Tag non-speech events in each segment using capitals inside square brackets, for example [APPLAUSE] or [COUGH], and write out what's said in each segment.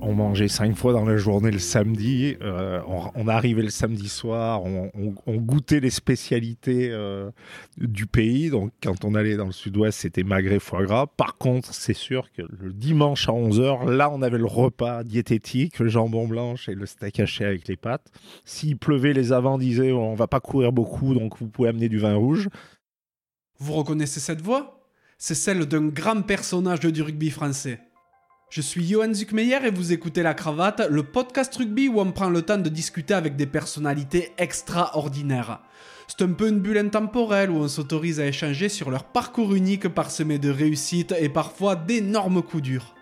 On mangeait cinq fois dans la journée le samedi. Euh, on, arrivait le samedi soir, on, goûtait les spécialités euh, du pays. Donc, quand on allait dans le sud-ouest, c'était magret foie gras. Par contre, c'est sûr que le dimanche à 11h, là, on avait le repas diététique, le jambon blanche et le steak haché avec les pâtes. S'il pleuvait, les avants disaient on va pas courir beaucoup, donc vous pouvez amener du vin rouge. Vous reconnaissez cette voix? C'est celle d'un grand personnage du rugby français. Je suis Johan Zuckmeyer et vous écoutez La Cravate, le podcast rugby où on prend le temps de discuter avec des personnalités extraordinaires. C'est un peu une bulle intemporelle où on s'autorise à échanger sur leur parcours unique parsemé de réussites et parfois d'énormes coups durs.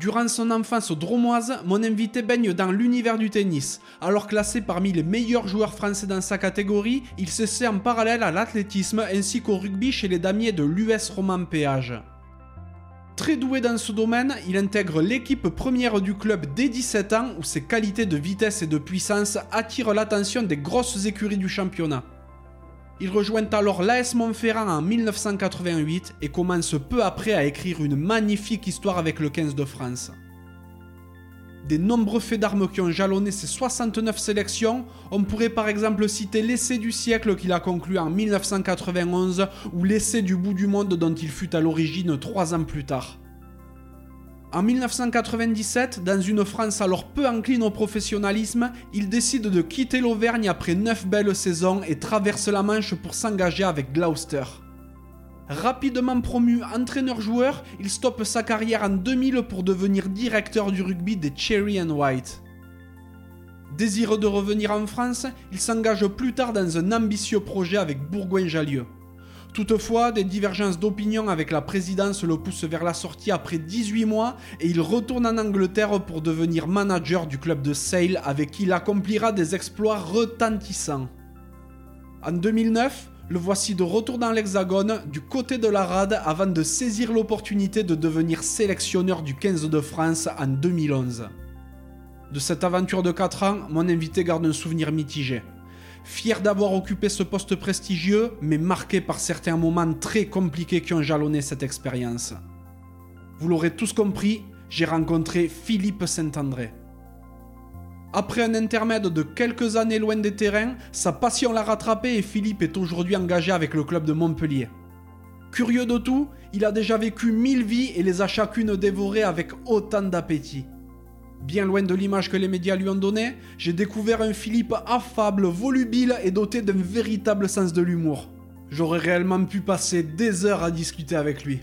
Durant son enfance au Dromoise, mon invité baigne dans l'univers du tennis. Alors classé parmi les meilleurs joueurs français dans sa catégorie, il s'essaie en parallèle à l'athlétisme ainsi qu'au rugby chez les damiers de l'US Roman Péage. Très doué dans ce domaine, il intègre l'équipe première du club dès 17 ans où ses qualités de vitesse et de puissance attirent l'attention des grosses écuries du championnat. Il rejoint alors l'AS Montferrand en 1988 et commence peu après à écrire une magnifique histoire avec le 15 de France. Des nombreux faits d'armes qui ont jalonné ses 69 sélections, on pourrait par exemple citer l'essai du siècle qu'il a conclu en 1991 ou l'essai du bout du monde dont il fut à l'origine trois ans plus tard. En 1997, dans une France alors peu incline au professionnalisme, il décide de quitter l'Auvergne après 9 belles saisons et traverse la Manche pour s'engager avec Gloucester. Rapidement promu entraîneur-joueur, il stoppe sa carrière en 2000 pour devenir directeur du rugby des Cherry and White. Désireux de revenir en France, il s'engage plus tard dans un ambitieux projet avec Bourgoin-Jallieu. Toutefois, des divergences d'opinion avec la présidence le poussent vers la sortie après 18 mois et il retourne en Angleterre pour devenir manager du club de Sale avec qui il accomplira des exploits retentissants. En 2009, le voici de retour dans l'Hexagone, du côté de la rade, avant de saisir l'opportunité de devenir sélectionneur du 15 de France en 2011. De cette aventure de 4 ans, mon invité garde un souvenir mitigé. Fier d'avoir occupé ce poste prestigieux, mais marqué par certains moments très compliqués qui ont jalonné cette expérience. Vous l'aurez tous compris, j'ai rencontré Philippe Saint-André. Après un intermède de quelques années loin des terrains, sa passion l'a rattrapé et Philippe est aujourd'hui engagé avec le club de Montpellier. Curieux de tout, il a déjà vécu mille vies et les a chacune dévorées avec autant d'appétit. Bien loin de l'image que les médias lui ont donnée, j'ai découvert un Philippe affable, volubile et doté d'un véritable sens de l'humour. J'aurais réellement pu passer des heures à discuter avec lui.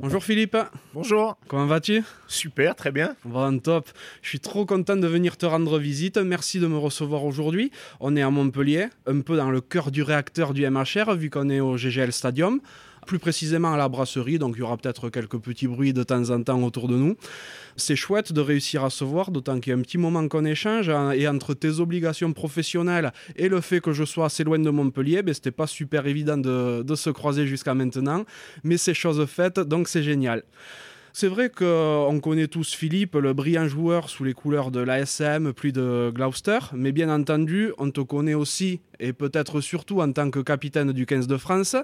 Bonjour Philippe. Bonjour. Comment vas-tu? Super, très bien. Bon, top. Je suis trop content de venir te rendre visite. Merci de me recevoir aujourd'hui. On est à Montpellier, un peu dans le cœur du réacteur du MHR, vu qu'on est au GGL Stadium plus précisément à la brasserie, donc il y aura peut-être quelques petits bruits de temps en temps autour de nous. C'est chouette de réussir à se voir, d'autant qu'il y a un petit moment qu'on échange, hein, et entre tes obligations professionnelles et le fait que je sois assez loin de Montpellier, ben, c'était pas super évident de, de se croiser jusqu'à maintenant, mais c'est chose faite, donc c'est génial. C'est vrai qu'on connaît tous Philippe, le brillant joueur sous les couleurs de l'ASM, plus de Gloucester, mais bien entendu, on te connaît aussi, et peut-être surtout en tant que capitaine du 15 de France,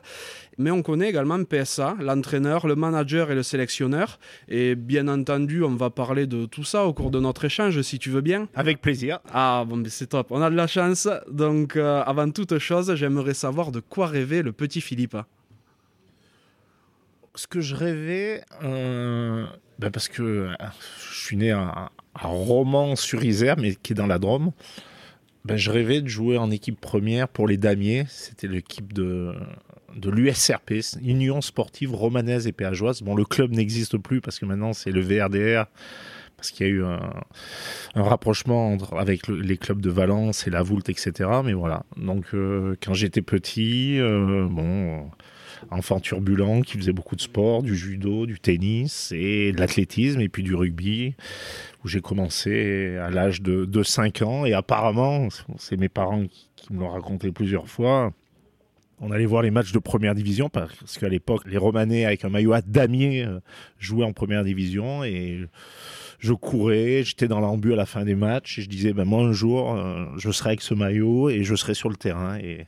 mais on connaît également PSA, l'entraîneur, le manager et le sélectionneur, et bien entendu, on va parler de tout ça au cours de notre échange, si tu veux bien. Avec plaisir. Ah bon, c'est top, on a de la chance, donc euh, avant toute chose, j'aimerais savoir de quoi rêvait le petit Philippe ce que je rêvais, euh, ben parce que euh, je suis né à, Romans sur Isère, mais qui est dans la Drôme. Ben, je rêvais de jouer en équipe première pour les Damiers. C'était l'équipe de, l'USRP, Union Sportive Romanaise et Péageoise. Bon, le club n'existe plus parce que maintenant c'est le VRDR, parce qu'il y a eu un, rapprochement avec les clubs de Valence et la Voulte, etc. Mais voilà. Donc, euh, quand j'étais petit, bon enfant turbulent qui faisait beaucoup de sport, du judo, du tennis et de l'athlétisme et puis du rugby où j'ai commencé à l'âge de, de 5 ans et apparemment, c'est mes parents qui, me l'ont raconté plusieurs fois, on allait voir les matchs de première division parce qu'à l'époque, les Romanais avec un maillot à damier euh, jouaient en première division et je courais, j'étais dans l'ambu à la fin des matchs et je disais, ben moi un jour, euh, je serai avec ce maillot et je serai sur le terrain. Et,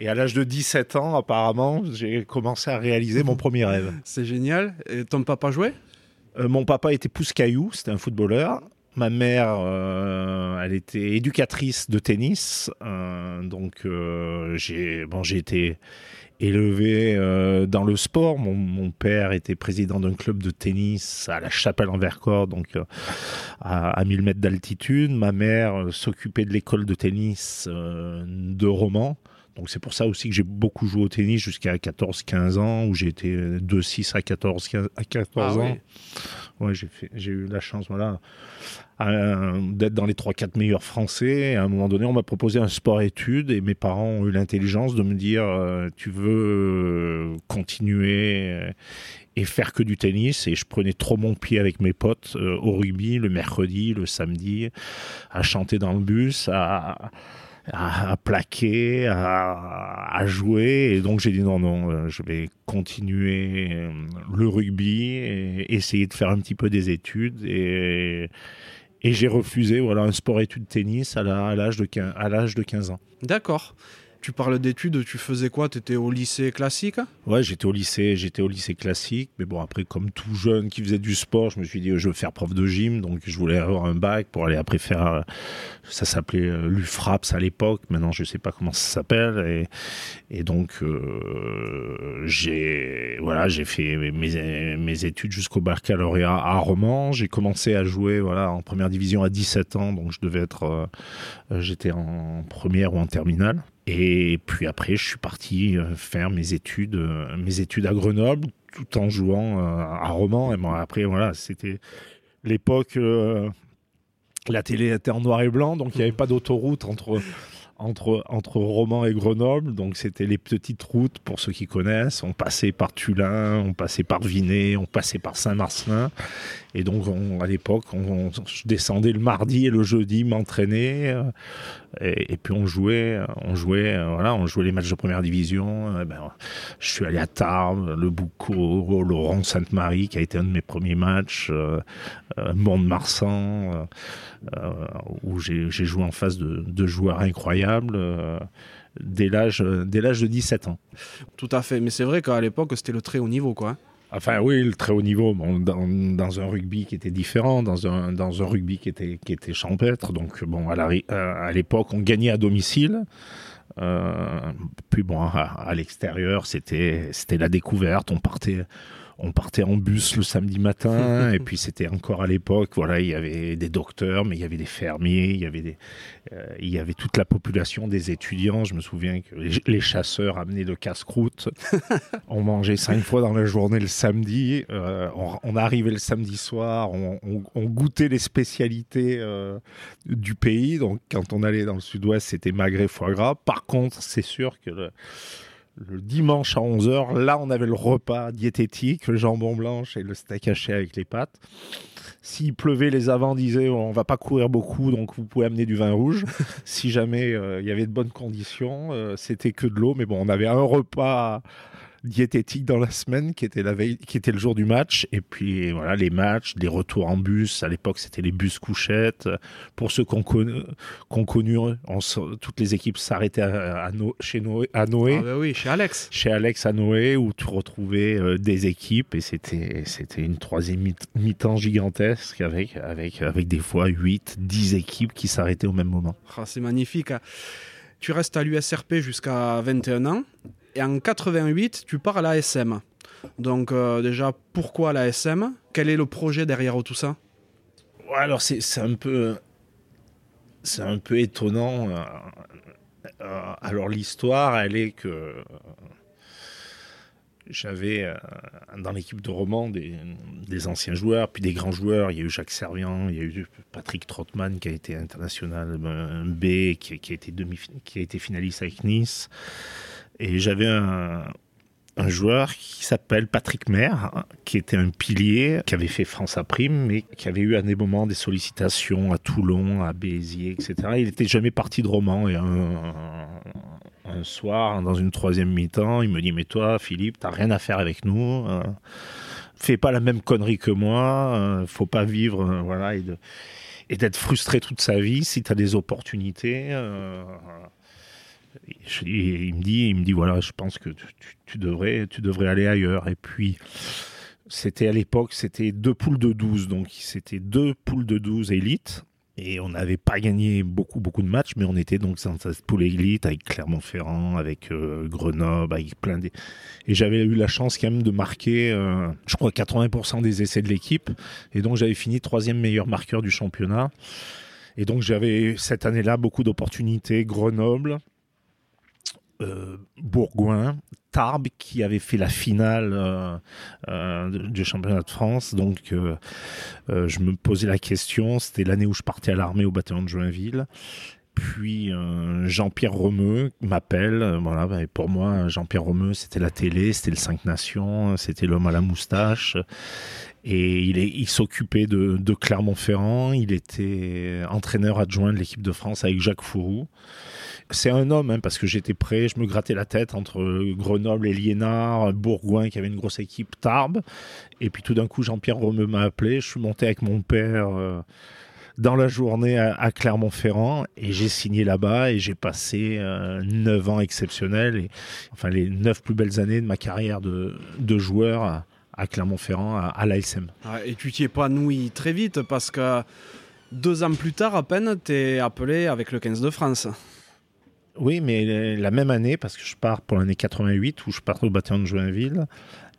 et à l'âge de 17 ans, apparemment, j'ai commencé à réaliser mon premier rêve. C'est génial. Et ton papa jouait? Euh, Mon papa était pousse-caillou, c'était un footballeur. Ma mère, euh, elle était éducatrice de tennis, euh, donc j'ai bon, été élevé euh, dans le sport. Mon, mon père était président d'un club de tennis à la Chapelle en Vercors, donc euh, à, à 1000 mètres d'altitude. Ma mère euh, s'occupait de l'école de tennis de Romans. Donc c'est pour ça aussi que j'ai beaucoup joué au tennis jusqu'à 14-15 ans, où j'ai été de 6 à 14, 15 à 14 Ah ans. oui. Ouais, j'ai fait, j'ai eu la chance, voilà, euh, d'être dans les 3-4 meilleurs français. À un moment donné, on m'a proposé un sport-études et mes parents ont eu l'intelligence de me dire, euh, tu veux euh, continuer euh, et faire que du tennis. Et je prenais trop mon pied avec mes potes euh, au rugby le mercredi, le samedi, à chanter dans le bus, à, à, plaquer, à, jouer. Et donc j'ai dit non, non, euh, je vais continuer euh, le rugby et essayer de faire un petit peu des études. Et, j'ai refusé voilà, un sport-études tennis à l'âge de, 15 à l'âge de 15 ans. D'accord. Tu parles d'études, tu faisais quoi? Tu étais au lycée classique? Ouais, j'étais au lycée, j'étais au lycée classique, mais bon après comme tout jeune qui faisait du sport, je me suis dit je veux faire prof de gym, donc je voulais avoir un bac pour aller après faire, euh, ça s'appelait euh, l'UFRAPS à l'époque, maintenant je sais pas comment ça s'appelle, et, donc euh, j'ai voilà j'ai fait mes, études jusqu'au baccalauréat à Romans, j'ai commencé à jouer voilà en première division à 17 ans, donc je devais être, j'étais en première ou en terminale. Et puis après, je suis parti euh, faire mes études, euh, mes études à Grenoble, tout en jouant euh, à Romans. Et bon, après, voilà, c'était l'époque. la télé était en noir et blanc, donc il n'y avait pas d'autoroute entre, entre, entre Romans et Grenoble. Donc c'était les petites routes, pour ceux qui connaissent. On passait par Tulin, on passait par Vinay, on passait par Saint-Marcelin. Et donc on- à l'époque, on, on- je descendais le mardi et le jeudi m'entraîner. euh, et, puis on jouait, on jouait, euh, voilà, on jouait les matchs de première division. euh, ben, je suis allé à Tarbes, le Boucau, Laurent Sainte-Marie, qui a été un de mes premiers matchs, euh, euh, Mont-de-Marsan, euh, euh, où j'ai joué en face de, joueurs incroyables euh, dès l'âge de 17 ans. Tout à fait. Mais c'est vrai qu'à l'époque, c'était le très haut niveau, quoi. Enfin oui, le très haut niveau, bon, dans, un rugby qui était différent, dans un, dans un rugby qui était, qui était champêtre. Donc bon, à euh, l'époque, on gagnait à domicile. Euh, puis bon, à, à l'extérieur, c'était la découverte. On partait, on partait en bus le samedi matin. [LAUGHS] et puis c'était encore à l'époque, voilà, il y avait des docteurs, mais il y avait des fermiers, il y avait des, euh, il y avait toute la population des étudiants. Je me souviens que les, les chasseurs amenaient le casse-croûte. [LAUGHS] on mangeait cinq fois dans la journée le samedi. Euh, on, on arrivait le samedi soir, on, on- on goûtait les spécialités euh, du pays. Donc quand on allait dans le sud-ouest, c'était magret foie gras. Par contre, c'est sûr que le, le dimanche à 11h, là, on avait le repas diététique, le jambon blanche et le steak haché avec les pâtes. S'il pleuvait, les avants disaient on va pas courir beaucoup, donc vous pouvez amener du vin rouge. [LAUGHS] si jamais euh, il y avait de bonnes conditions, euh, c'était que de l'eau. Mais bon, on avait un repas diététique dans la semaine qui était la veille, qui était le jour du match. Et puis voilà, les matchs, les retours en bus. À l'époque, c'était les bus couchettes. Pour ceux qu'on connu, qu'on connu on toutes les équipes s'arrêtaient à, à No- chez Noé, à Noé Ah bah oui, chez Alex. chez Alex à Noé où tu retrouvais euh, des équipes et c'était c'était une troisième mi- mi-temps gigantesque avec avec avec des fois 8 10 équipes qui s'arrêtaient au même moment. Ah, c'est magnifique. hein. Tu restes à l'USRP jusqu'à 21 ans. Et en 88, tu pars à la SM. Donc euh, déjà, pourquoi la SM Quel est le projet derrière tout ça? Alors c'est un peu c'est un peu étonnant euh, euh, alors l'histoire elle est que j'avais dans l'équipe de Romans des, anciens joueurs, puis des grands joueurs. Il y a eu Jacques Servian, il y a eu Patrick Trotman qui a été international B, qui, qui a été demi, qui a été finaliste avec Nice. Et j'avais un, joueur qui s'appelle Patrick Maire, qui était un pilier, qui avait fait France à prime, mais qui avait eu à des moments des sollicitations à Toulon, à Béziers, etc. Il n'était jamais parti de Roman. Et un, soir, dans une troisième mi-temps, il me dit Mais toi, Philippe, t'as rien à faire avec nous. Euh, fais pas la même connerie que moi. Euh, faut pas vivre. Euh, voilà. Et, d'être frustré toute sa vie si tu as des opportunités. Euh, il me dit, il me dit voilà, je pense que tu, devrais, tu devrais aller ailleurs. Et puis, c'était à l'époque, c'était deux poules de 12, donc c'était deux poules de 12 élites. Et on n'avait pas gagné beaucoup, beaucoup de matchs, mais on était donc dans cette poule élite avec Clermont-Ferrand, avec euh, Grenoble, avec plein des. Et j'avais eu la chance quand même de marquer, euh, je crois, 80% des essais de l'équipe. Et donc j'avais fini troisième meilleur marqueur du championnat. Et donc j'avais cette année-là beaucoup d'opportunités. Grenoble, euh, Bourgoin, Tarbes qui avait fait la finale euh, euh, du championnat de France. Donc je me posais la question, c'était l'année où je partais à l'armée au bataillon de Joinville. Puis Jean-Pierre Romeu m'appelle. voilà, ben, pour moi, Jean-Pierre Romeu, c'était la télé, c'était le 5 Nations, c'était l'homme à la moustache. Et il, il s'occupait de, de Clermont-Ferrand. Il était entraîneur adjoint de l'équipe de France avec Jacques Fourou c'est un homme, hein, parce que j'étais prêt, je me grattais la tête entre Grenoble et Liénard, Bourgoin qui avait une grosse équipe, Tarbes. Et puis tout d'un coup, Jean-Pierre Romeu m'a appelé. Je suis monté avec mon père euh, dans la journée à, Clermont-Ferrand et j'ai signé là-bas et j'ai passé euh, neuf ans exceptionnels, et, enfin les neuf plus belles années de ma carrière de, joueur à, Clermont-Ferrand, à, à l'ASM. Et tu t'y épanouis très vite parce que deux ans plus tard, à peine, tu es appelé avec le 15 de France. Oui, mais la même année, parce que je pars pour l'année 88, où je pars au bataillon de Joinville.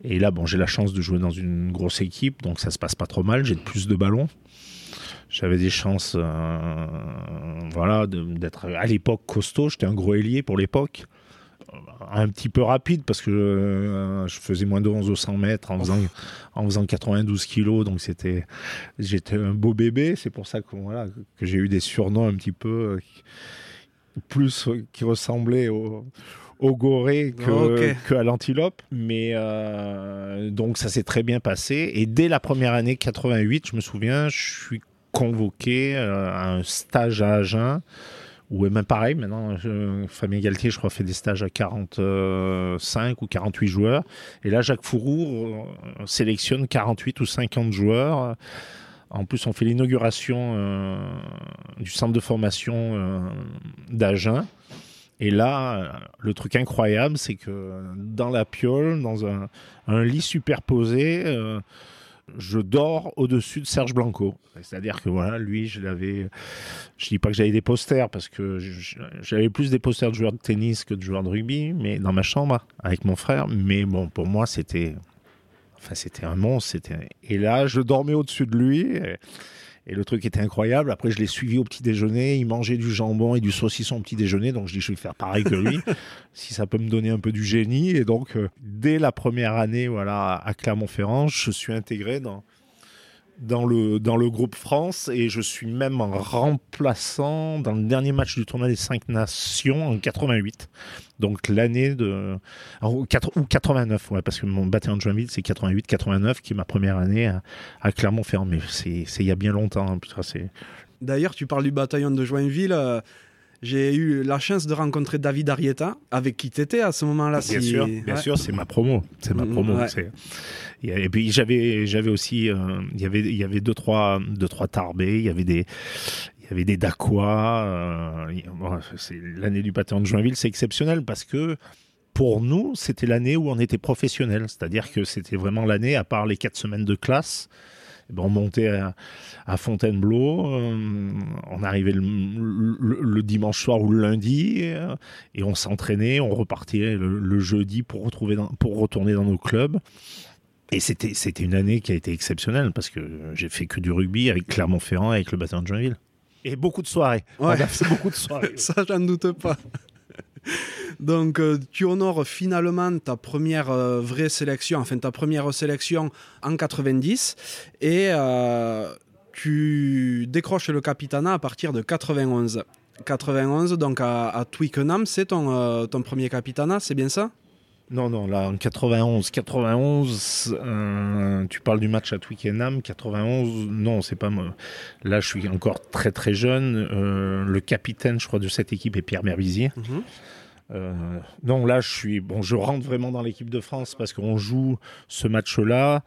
Et là, bon, j'ai la chance de jouer dans une grosse équipe, donc ça se passe pas trop mal. J'ai plus de ballons. J'avais des chances, euh, voilà, d'être à l'époque costaud. J'étais un gros ailier pour l'époque. Un petit peu rapide parce que euh, je faisais moins de 11 au 100 mètres en faisant, en faisant 92 kilos. Donc c'était, j'étais un beau bébé. C'est pour ça que, voilà, que j'ai eu des surnoms un petit peu. Euh, plus qui ressemblait au, au goré que, que à l'antilope. Mais euh, donc ça s'est très bien passé. Et dès la première année 88, je me souviens, je suis convoqué euh, à un stage à Agen. Ou même pareil, maintenant, Fabien Galtier, je crois, fait des stages à 45 ou 48 joueurs. Et là, Jacques Fourou euh, sélectionne 48 ou 50 joueurs en plus, on fait l'inauguration euh, du centre de formation euh, d'Agen. Et là, euh, le truc incroyable, c'est que dans la piole, dans un, lit superposé, je dors au-dessus de Serge Blanco. C'est-à-dire que voilà, lui, je l'avais. Je dis pas que j'avais des posters parce que j'avais plus des posters de joueurs de tennis que de joueurs de rugby, mais dans ma chambre avec mon frère. Mais bon, pour moi, c'était Enfin, c'était un monstre. C'était... Et là, je dormais au-dessus de lui. Et... le truc était incroyable. Après, je l'ai suivi au petit déjeuner. Il mangeait du jambon et du saucisson au petit déjeuner. Donc, je dis, je vais faire pareil que lui, [LAUGHS] si ça peut me donner un peu du génie. Et donc, euh, dès la première année, voilà, à Clermont-Ferrand, je suis intégré dans, dans le, dans le groupe France et je suis même en remplaçant dans le dernier match du tournoi des cinq nations en 88. Donc l'année de... Ou 89, ouais, parce que mon bataillon de Joinville, c'est 88-89 qui est ma première année à, Clermont-Ferrand. Mais c'est il y a bien longtemps. Hein, D'ailleurs, tu parles du bataillon de Joinville. Euh, j'ai eu la chance de rencontrer David Arietta, avec qui tu étais à ce moment-là. Bien sûr, bien sûr, c'est ma promo. C'est ma mm, promo. Et puis j'avais, j'avais aussi, euh, il y avait, il y avait deux trois, deux trois tarbés. Il y avait des, il y avait des Dacois. Euh, l'année du bataillon de Joinville, c'est exceptionnel parce que pour nous, c'était l'année où on était professionnel. C'est-à-dire que c'était vraiment l'année, à part les quatre semaines de classe, ben, on montait à, Fontainebleau, euh, on arrivait le, dimanche soir ou le lundi, euh, et on s'entraînait, on repartait le, jeudi pour, retrouver pour retourner dans nos clubs. Et c'était, c'était une année qui a été exceptionnelle parce que j'ai fait que du rugby avec Clermont-Ferrand, avec le bataillon de Joinville. Et beaucoup de soirées. Ouais. beaucoup de soirées. [LAUGHS] Ça, j'en doute pas. [LAUGHS] Donc, euh, tu honores finalement ta première euh, vraie sélection, enfin ta première sélection en 90, et euh, tu décroches le capitanat à partir de 91. 91, donc à, Twickenham, c'est ton, ton premier capitanat, c'est bien ça? Non, non, là, en 91, 91, euh, tu parles du match à Twickenham, 91, non, c'est pas moi. Là, je suis encore très très jeune. Euh, le capitaine, je crois, de cette équipe est Pierre Mervisier. Mhm. Euh, non, là, je suis bon. Je rentre vraiment dans l'équipe de France parce qu'on joue ce match-là,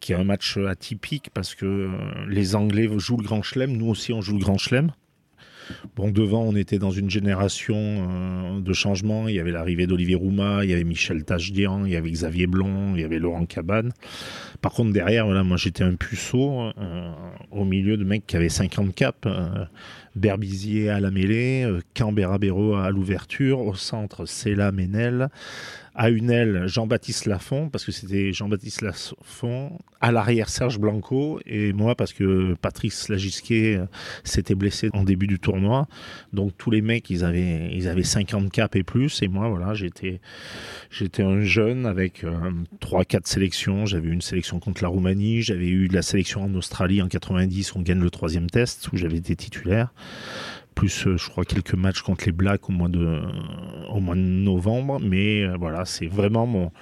qui est un match atypique parce que les Anglais jouent le Grand Chelem, nous aussi on joue le Grand Chelem. Bon, devant, on était dans une génération euh, de changement. Il y avait l'arrivée d'Olivier Rouma, il y avait Michel Tachdian, il y avait Xavier Blond, il y avait Laurent Cabane. Par contre, derrière, voilà, moi j'étais un puceau euh, au milieu de mecs qui avaient 50 caps. euh, Berbizier à la mêlée, euh, Canberra Béraud à l'ouverture, au centre Céla Ménel, à une aile Jean-Baptiste Lafont, parce que c'était Jean-Baptiste Lafont, à l'arrière Serge Blanco, et moi parce que Patrice Lagisquet euh, s'était blessé en début du tournoi. Donc tous les mecs, ils avaient, ils avaient 50 caps et plus, et moi, voilà, j'étais, j'étais un jeune avec euh, 3-4 sélections. J'avais eu une sélection contre la Roumanie, j'avais eu de la sélection en Australie en 90, on gagne le troisième test, où j'avais été titulaire plus euh, je crois quelques matchs contre les Blacks au mois de de novembre mais euh, voilà c'est vraiment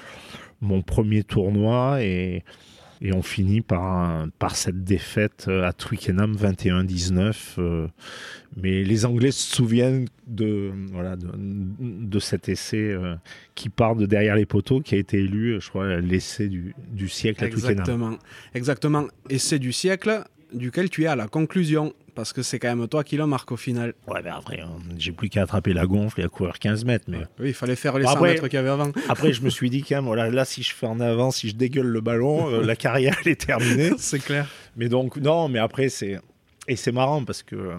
mon premier tournoi et on finit par cette défaite euh, à Twickenham 21-19 euh, mais les Anglais se souviennent de voilà de, cet essai euh, qui part de derrière les poteaux qui a été élu je crois l'essai du, siècle à Twickenham. Exactement. C'est du siècle duquel tu es à la conclusion. Parce que c'est quand même toi qui le marque au final. ouais mais après hein, j'ai plus qu'à attraper la gonfle et à courir 15 mètres mais Oui, il fallait faire les Bon, 100 après- mètres qu'il y avait avant. Après, je me [LAUGHS] suis dit quand même, voilà, là, si je fais en avant, si je dégueule le ballon, euh, la carrière, elle est terminée. [LAUGHS] c'est clair. Mais donc, non, mais après, c'est. Et c'est marrant parce que. euh,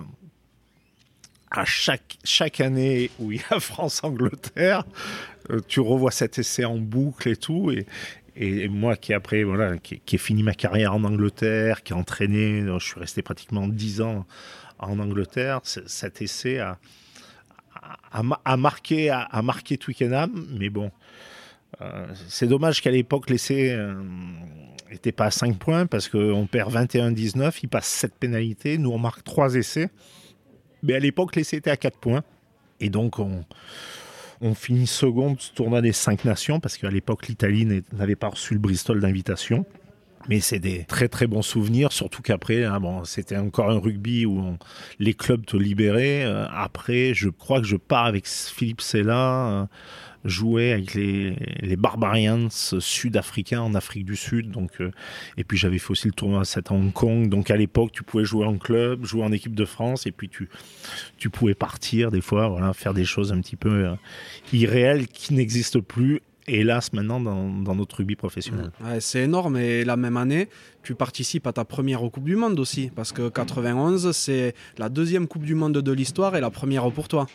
À chaque, chaque année où il y a [LAUGHS] France-Angleterre, euh, tu revois cet essai en boucle et tout. Et, et moi qui après voilà qui, qui ai fini ma carrière en Angleterre, qui a entraîné, euh, je suis resté pratiquement 10 ans en Angleterre, cet essai a, a, a- marqué a, a marqué Twickenham, mais bon, euh, c'est dommage qu'à l'époque l'essai n'était pas à 5 points parce qu'on perd 21-19, il passe 7 pénalités, nous on marque 3 essais, mais à l'époque l'essai était à 4 points. Et donc on on finit second ce tournoi des cinq nations parce qu'à l'époque l'Italie n'avait pas reçu le Bristol d'invitation. Mais c'est des très très bons souvenirs, surtout qu'après, hein, bon, c'était encore un rugby où les clubs te libéraient. Euh, après, je crois que je pars avec Philippe Sella, euh, jouer avec les, les Barbarians sud-africains en Afrique du Sud. Donc, euh, et puis j'avais fait aussi le tournoi à 7 à Hong Kong. Donc à l'époque, tu pouvais jouer en club, jouer en équipe de France, et puis tu, tu pouvais partir des fois, voilà, faire des choses un petit peu euh, irréelles qui n'existent plus. Hélas, maintenant, dans, dans notre rugby professionnel. Ouais, c'est énorme. Et la même année, tu participes à ta première Coupe du Monde aussi. Parce que 91, c'est la deuxième Coupe du Monde de l'histoire et la première pour toi.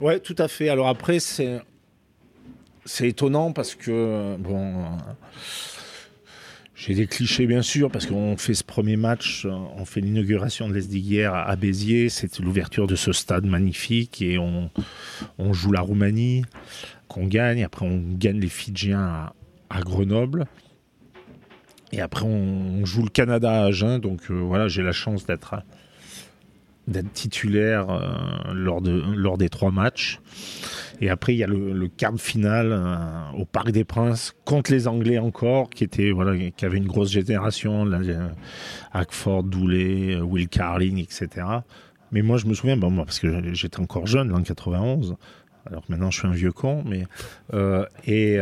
Ouais, tout à fait. Alors après, c'est c'est étonnant parce que bon, euh, j'ai des clichés bien sûr parce qu'on fait ce premier match, euh, on fait l'inauguration de l'Esdiguière à Béziers, c'est l'ouverture de ce stade magnifique et on joue la Roumanie qu'on gagne. Après, on gagne les Fidjiens à, Grenoble. Et après, on, joue le Canada à Agen. Donc euh, voilà, j'ai la chance d'être d'être titulaire euh, lors, de, lors des trois matchs. Et après, il y a le, quart de finale euh, au Parc des Princes contre les Anglais encore, qui était voilà, qui avait une grosse génération, là, euh, Hackford, euh, Will Carling, etc. Mais moi, je me souviens, bon, moi, parce que j'étais encore jeune, en 91, alors maintenant je suis un vieux con, mais et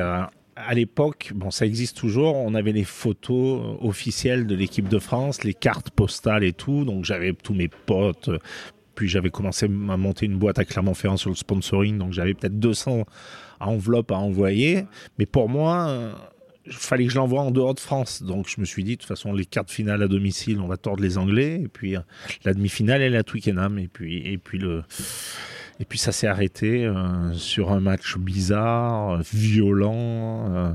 à l'époque, bon, ça existe toujours. On avait les photos euh, officielles de l'équipe de France, les cartes postales et tout. Donc j'avais tous mes potes. euh, Puis j'avais commencé à monter une boîte à Clermont-Ferrand sur le sponsoring. Donc j'avais peut-être 200 enveloppes à envoyer. Mais pour moi, euh, il fallait que je l'envoie en dehors de France. Donc je me suis dit, de toute façon, les cartes finales à domicile, on va tordre les Anglais. Et puis euh, la demi-finale, elle est à Twickenham. Et puis, et puis le. Et puis ça s'est arrêté euh, sur un match bizarre, euh, violent, euh,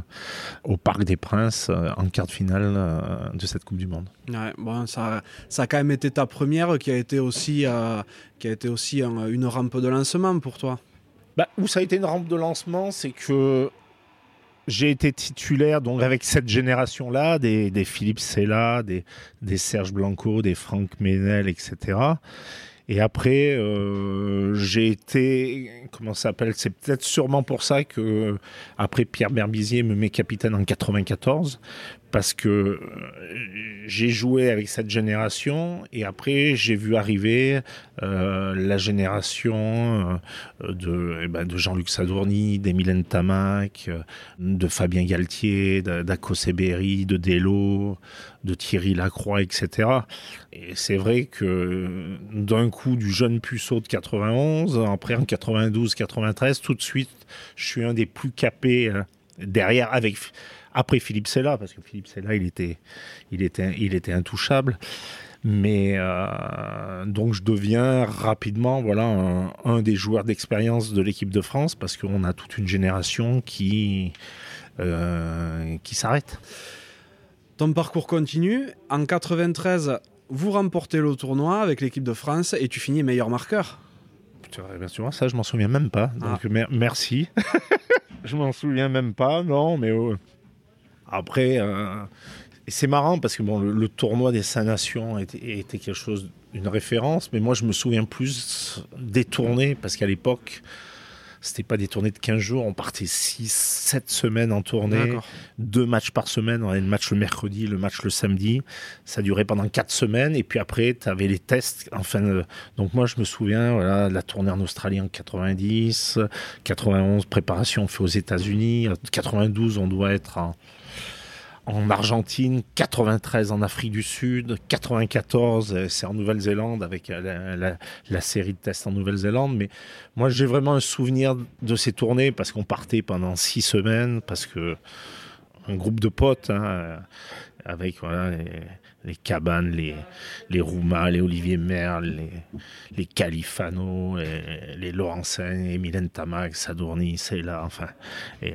au Parc des Princes, euh, en quart de finale euh, de cette Coupe du Monde. Ouais, bon, ça, ça a quand même été ta première qui a été aussi, euh, qui a été aussi un- une rampe de lancement pour toi. Bah, où ça a été une rampe de lancement, c'est que j'ai été titulaire donc avec cette génération-là, des, des Philippe Sella, des, des Serge Blanco, des Franck Ménel, etc. Et après, euh, j'ai été, comment ça s'appelle C'est peut-être sûrement pour ça que après Pierre Berbizier me met capitaine en 94, parce que euh, j'ai joué avec cette génération et après j'ai vu arriver euh, la génération euh, de, eh ben, de Jean-Luc Sadourny, d'Emile Tamac, de Fabien Galtier, d'Ako Seberi, de Delo, de Thierry Lacroix, etc. Et c'est vrai que d'un coup du jeune puceau de 91, après en 92, 93, tout de suite, je suis un des plus capés derrière avec après Philippe Sella, parce que Philippe Sella, il était, il était, il était intouchable. Mais euh, donc je deviens rapidement voilà un, des joueurs d'expérience de l'équipe de France parce qu'on a toute une génération qui euh, qui s'arrête. Ton parcours continue. En 93, vous remportez le tournoi avec l'équipe de France et tu finis meilleur marqueur. Bien sûr, ça je m'en souviens même pas. Donc ah. merci. [LAUGHS] je m'en souviens même pas, non, mais oh, après, euh, c'est marrant parce que bon, le, tournoi des cinq nations était, était, quelque chose, une référence, mais moi je me souviens plus des tournées parce qu'à l'époque, c'était pas des tournées de 15 jours, on partait 6, 7 semaines en tournée, deux matchs par semaine, on avait le match le mercredi, le match le samedi, ça durait pendant 4 semaines, et puis après, tu avais les tests, enfin, donc moi je me souviens, voilà, la tournée en Australie en 90, 91, préparation fait aux États-Unis, 92, on doit être en en Argentine, 93 en Afrique du Sud, 94 euh, c'est en Nouvelle-Zélande avec euh, la, série de tests en Nouvelle-Zélande. Mais moi j'ai vraiment un souvenir de ces tournées parce qu'on partait pendant six semaines, parce que un groupe de potes hein, euh, avec voilà, les Cabanes, les, les Roumas, les Olivier Merle, les, les Califano, les, les les Mylène Tamac, Sadourny, c'est là, enfin. Et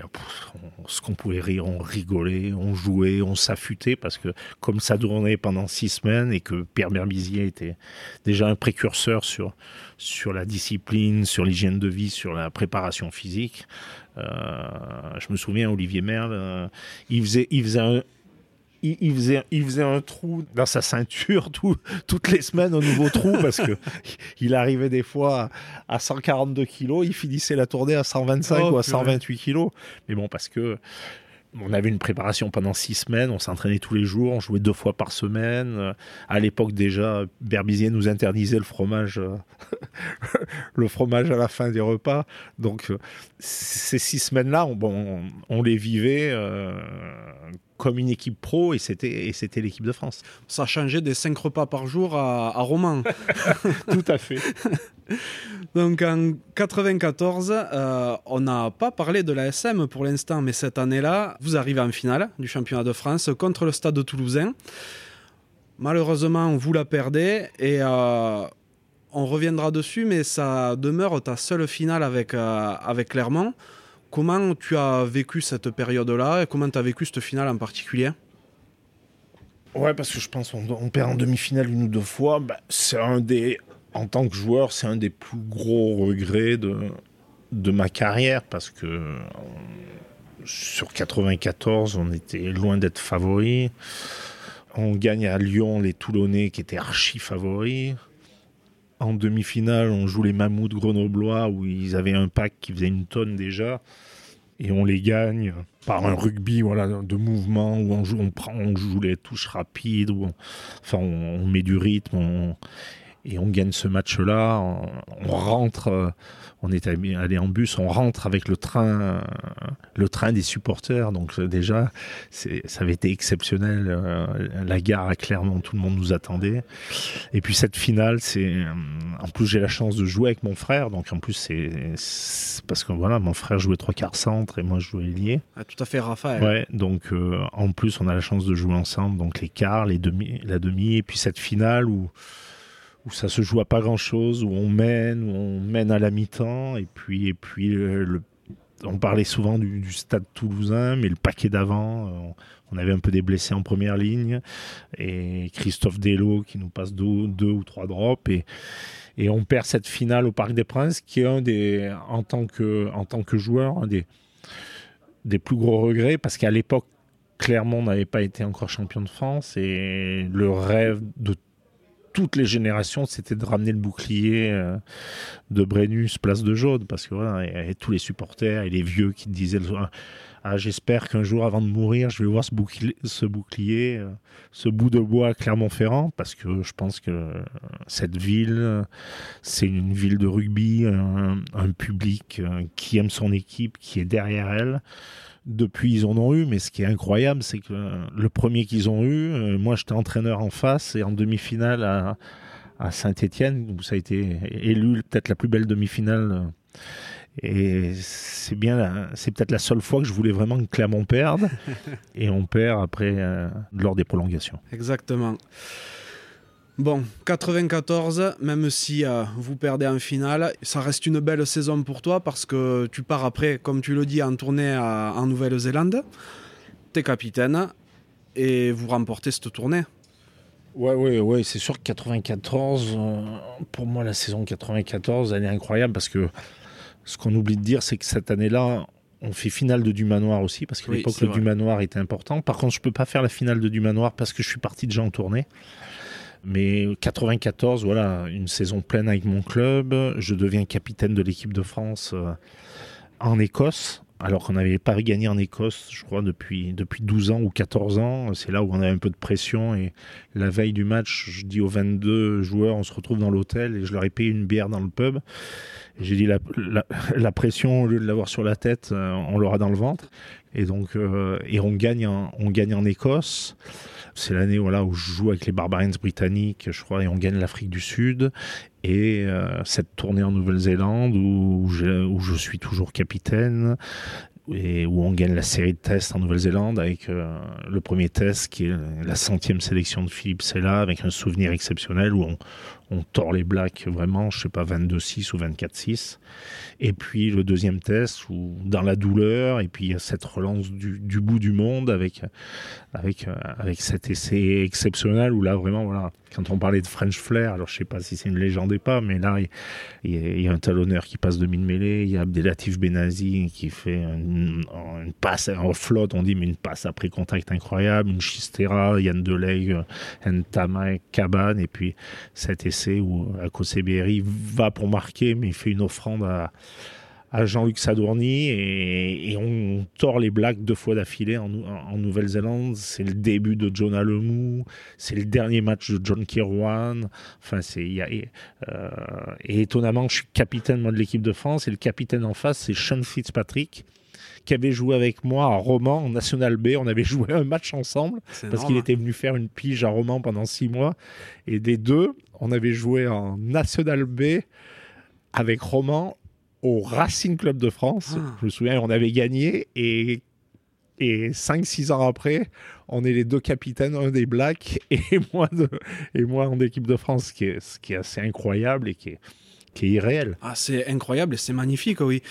ce qu'on pouvait rire, on rigolait, on jouait, on s'affûtait parce que comme ça tournait pendant six semaines et que Pierre Berbizier était déjà un précurseur sur, sur la discipline, sur l'hygiène de vie, sur la préparation physique, euh, je me souviens, Olivier Merle, euh, il faisait, il faisait un, il, faisait, il faisait un trou dans sa ceinture [LAUGHS] toutes les semaines, un nouveau trou, parce que [LAUGHS] il arrivait des fois à 142 kilos, il finissait la tournée à 125 ou à 128 kilos. Mais bon, parce que on avait une préparation pendant six semaines, on s'entraînait tous les jours, on jouait deux fois par semaine. À l'époque déjà, Berbizier nous interdisait le fromage, [LAUGHS] le fromage à la fin des repas. Donc ces six semaines-là, on, on, les vivait euh, comme une équipe pro et c'était et c'était l'équipe de France. Ça changeait des 5 repas par jour à, à Romans. [LAUGHS] Tout à fait. [LAUGHS] Donc en 94, euh, on n'a pas parlé de la SM pour l'instant, mais cette année-là, vous arrivez en finale du championnat de France contre le Stade Toulousain. Malheureusement, vous la perdez et euh, on reviendra dessus, mais ça demeure ta seule finale avec, euh, avec Clermont. Comment tu as vécu cette période-là et comment tu as vécu cette finale en particulier? Ouais, parce que je pense qu'on perd en demi-finale une ou deux fois. Bah, c'est un des, en tant que joueur, c'est un des plus gros regrets de, ma carrière parce que sur 94, on était loin d'être favori. On gagne à Lyon les Toulonnais qui étaient archi favoris. En demi-finale, on joue les Mammouths grenoblois où ils avaient un pack qui faisait une tonne déjà. Et on les gagne par un rugby voilà, de mouvement où on joue, on prend, on joue les touches rapides, on, enfin, on, met du rythme et on gagne ce match-là. on rentre on est allé en bus, on rentre avec le train, le train des supporters. Donc euh, déjà, ça avait été exceptionnel. Euh, la gare à Clermont, tout le monde nous attendait. Et puis cette finale, c'est en plus j'ai la chance de jouer avec mon frère. Donc en plus c'est parce que voilà, mon frère jouait trois quarts centre et moi je jouais lié. Ah, tout à fait, Raphaël. Ouais. Donc euh, en plus on a la chance de jouer ensemble. Donc les quarts, les demi, la demi, et puis cette finale où où ça se joue à pas grand chose, où on mène, où on mène à la mi-temps, et puis, et puis le, on parlait souvent du, stade toulousain, mais le paquet d'avant, euh, on avait un peu des blessés en première ligne, et Christophe Delo qui nous passe deux, deux ou trois drops, et, et on perd cette finale au Parc des Princes, qui est un des, en tant que, en tant que joueur, un des, des plus gros regrets, parce qu'à l'époque, Clermont n'avait pas été encore champion de France, et le rêve de toutes les générations, c'était de ramener le bouclier euh, de Brennus, place de Jaude, parce que voilà, et, tous les supporters et les vieux qui disaient ah, j'espère qu'un jour, avant de mourir, je vais voir ce bouclier, euh, ce bout de bois à Clermont-Ferrand, parce que je pense que cette ville, c'est une ville de rugby, un public qui aime son équipe, qui est derrière elle depuis ils en ont eu, mais ce qui est incroyable, c'est que le premier qu'ils ont eu, euh, moi j'étais entraîneur en face et en demi-finale à, Saint-Étienne, où ça a été élu peut-être la plus belle demi-finale. Et c'est bien, c'est peut-être la seule fois que je voulais vraiment que Clermont perde, [LAUGHS] et on perd après euh, lors des prolongations. Exactement. Bon, 94, même si euh, vous perdez en finale, ça reste une belle saison pour toi parce que tu pars après, comme tu le dis, en tournée en Nouvelle-Zélande. Tu es capitaine et vous remportez cette tournée. Ouais, ouais, ouais, c'est sûr que 94, euh, pour moi, la saison 94, elle est incroyable parce que ce qu'on oublie de dire, c'est que cette année-là, on fait finale de Dumanoir aussi parce qu'à l'époque, le Dumanoir était important. Par contre, je peux pas faire la finale de Dumanoir parce que je suis parti déjà en tournée. Mais 94, voilà, une saison pleine avec mon club. Je deviens capitaine de l'équipe de France euh, en Écosse. Alors qu'on n'avait pas gagné en Écosse, je crois, depuis, depuis 12 ans ou 14 ans. C'est là où on avait un peu de pression. Et la veille du match, je dis aux 22 joueurs, on se retrouve dans l'hôtel et je leur ai payé une bière dans le pub. J'ai dit la, la, pression, au lieu de l'avoir sur la tête, euh, on l'aura dans le ventre. Et donc, euh, et on gagne, on gagne en Écosse. C'est l'année où je joue avec les Barbarians britanniques, je crois, et on gagne l'Afrique du Sud. Et euh, cette tournée en Nouvelle-Zélande où, je suis toujours capitaine et où on gagne la série de tests en Nouvelle-Zélande avec euh, le premier test qui est la centième sélection de Philippe Sella avec un souvenir exceptionnel où on, on tord les Blacks vraiment, je sais pas, 22-6 ou 24-6. Et puis le deuxième test, où, dans la douleur, et puis cette relance du, bout du monde avec, avec, euh, avec cet essai exceptionnel où là vraiment, voilà, quand on parlait de French Flair, alors je sais pas si c'est une légende ou pas, mais là, il, y, a un talonneur qui passe de mine mêlée, il y a Abdelatif Benazi qui fait une, passe en flotte, on dit, mais une passe après contact incroyable, une Chistera, Yann Delay, Ntama, Cabane, et puis cet essai où Akoseberi va pour marquer, mais il fait une offrande à, Jean-Luc Sadourny et, on tord les Blacks deux fois d'affilée en, Nouvelle-Zélande. C'est le début de John Alemou, c'est le dernier match de John Kirwan. Enfin, c'est euh, et étonnamment, je suis capitaine moi de l'équipe de France et le capitaine en face, c'est Sean Fitzpatrick qui avait joué avec moi à Romans, en National B. On avait joué un match ensemble parce qu'il était venu faire une pige à Romans pendant six mois. Et des deux, on avait joué en National B avec Romans au Racing Club de France. Ah. Je me souviens, on avait gagné et et 5-6 ans après, on est les deux capitaines, un des Blacks [LAUGHS] et moi, de, et moi en équipe de France, ce qui est, ce qui est assez incroyable et qui est, qui est irréel. Ah, c'est incroyable et c'est magnifique, oui.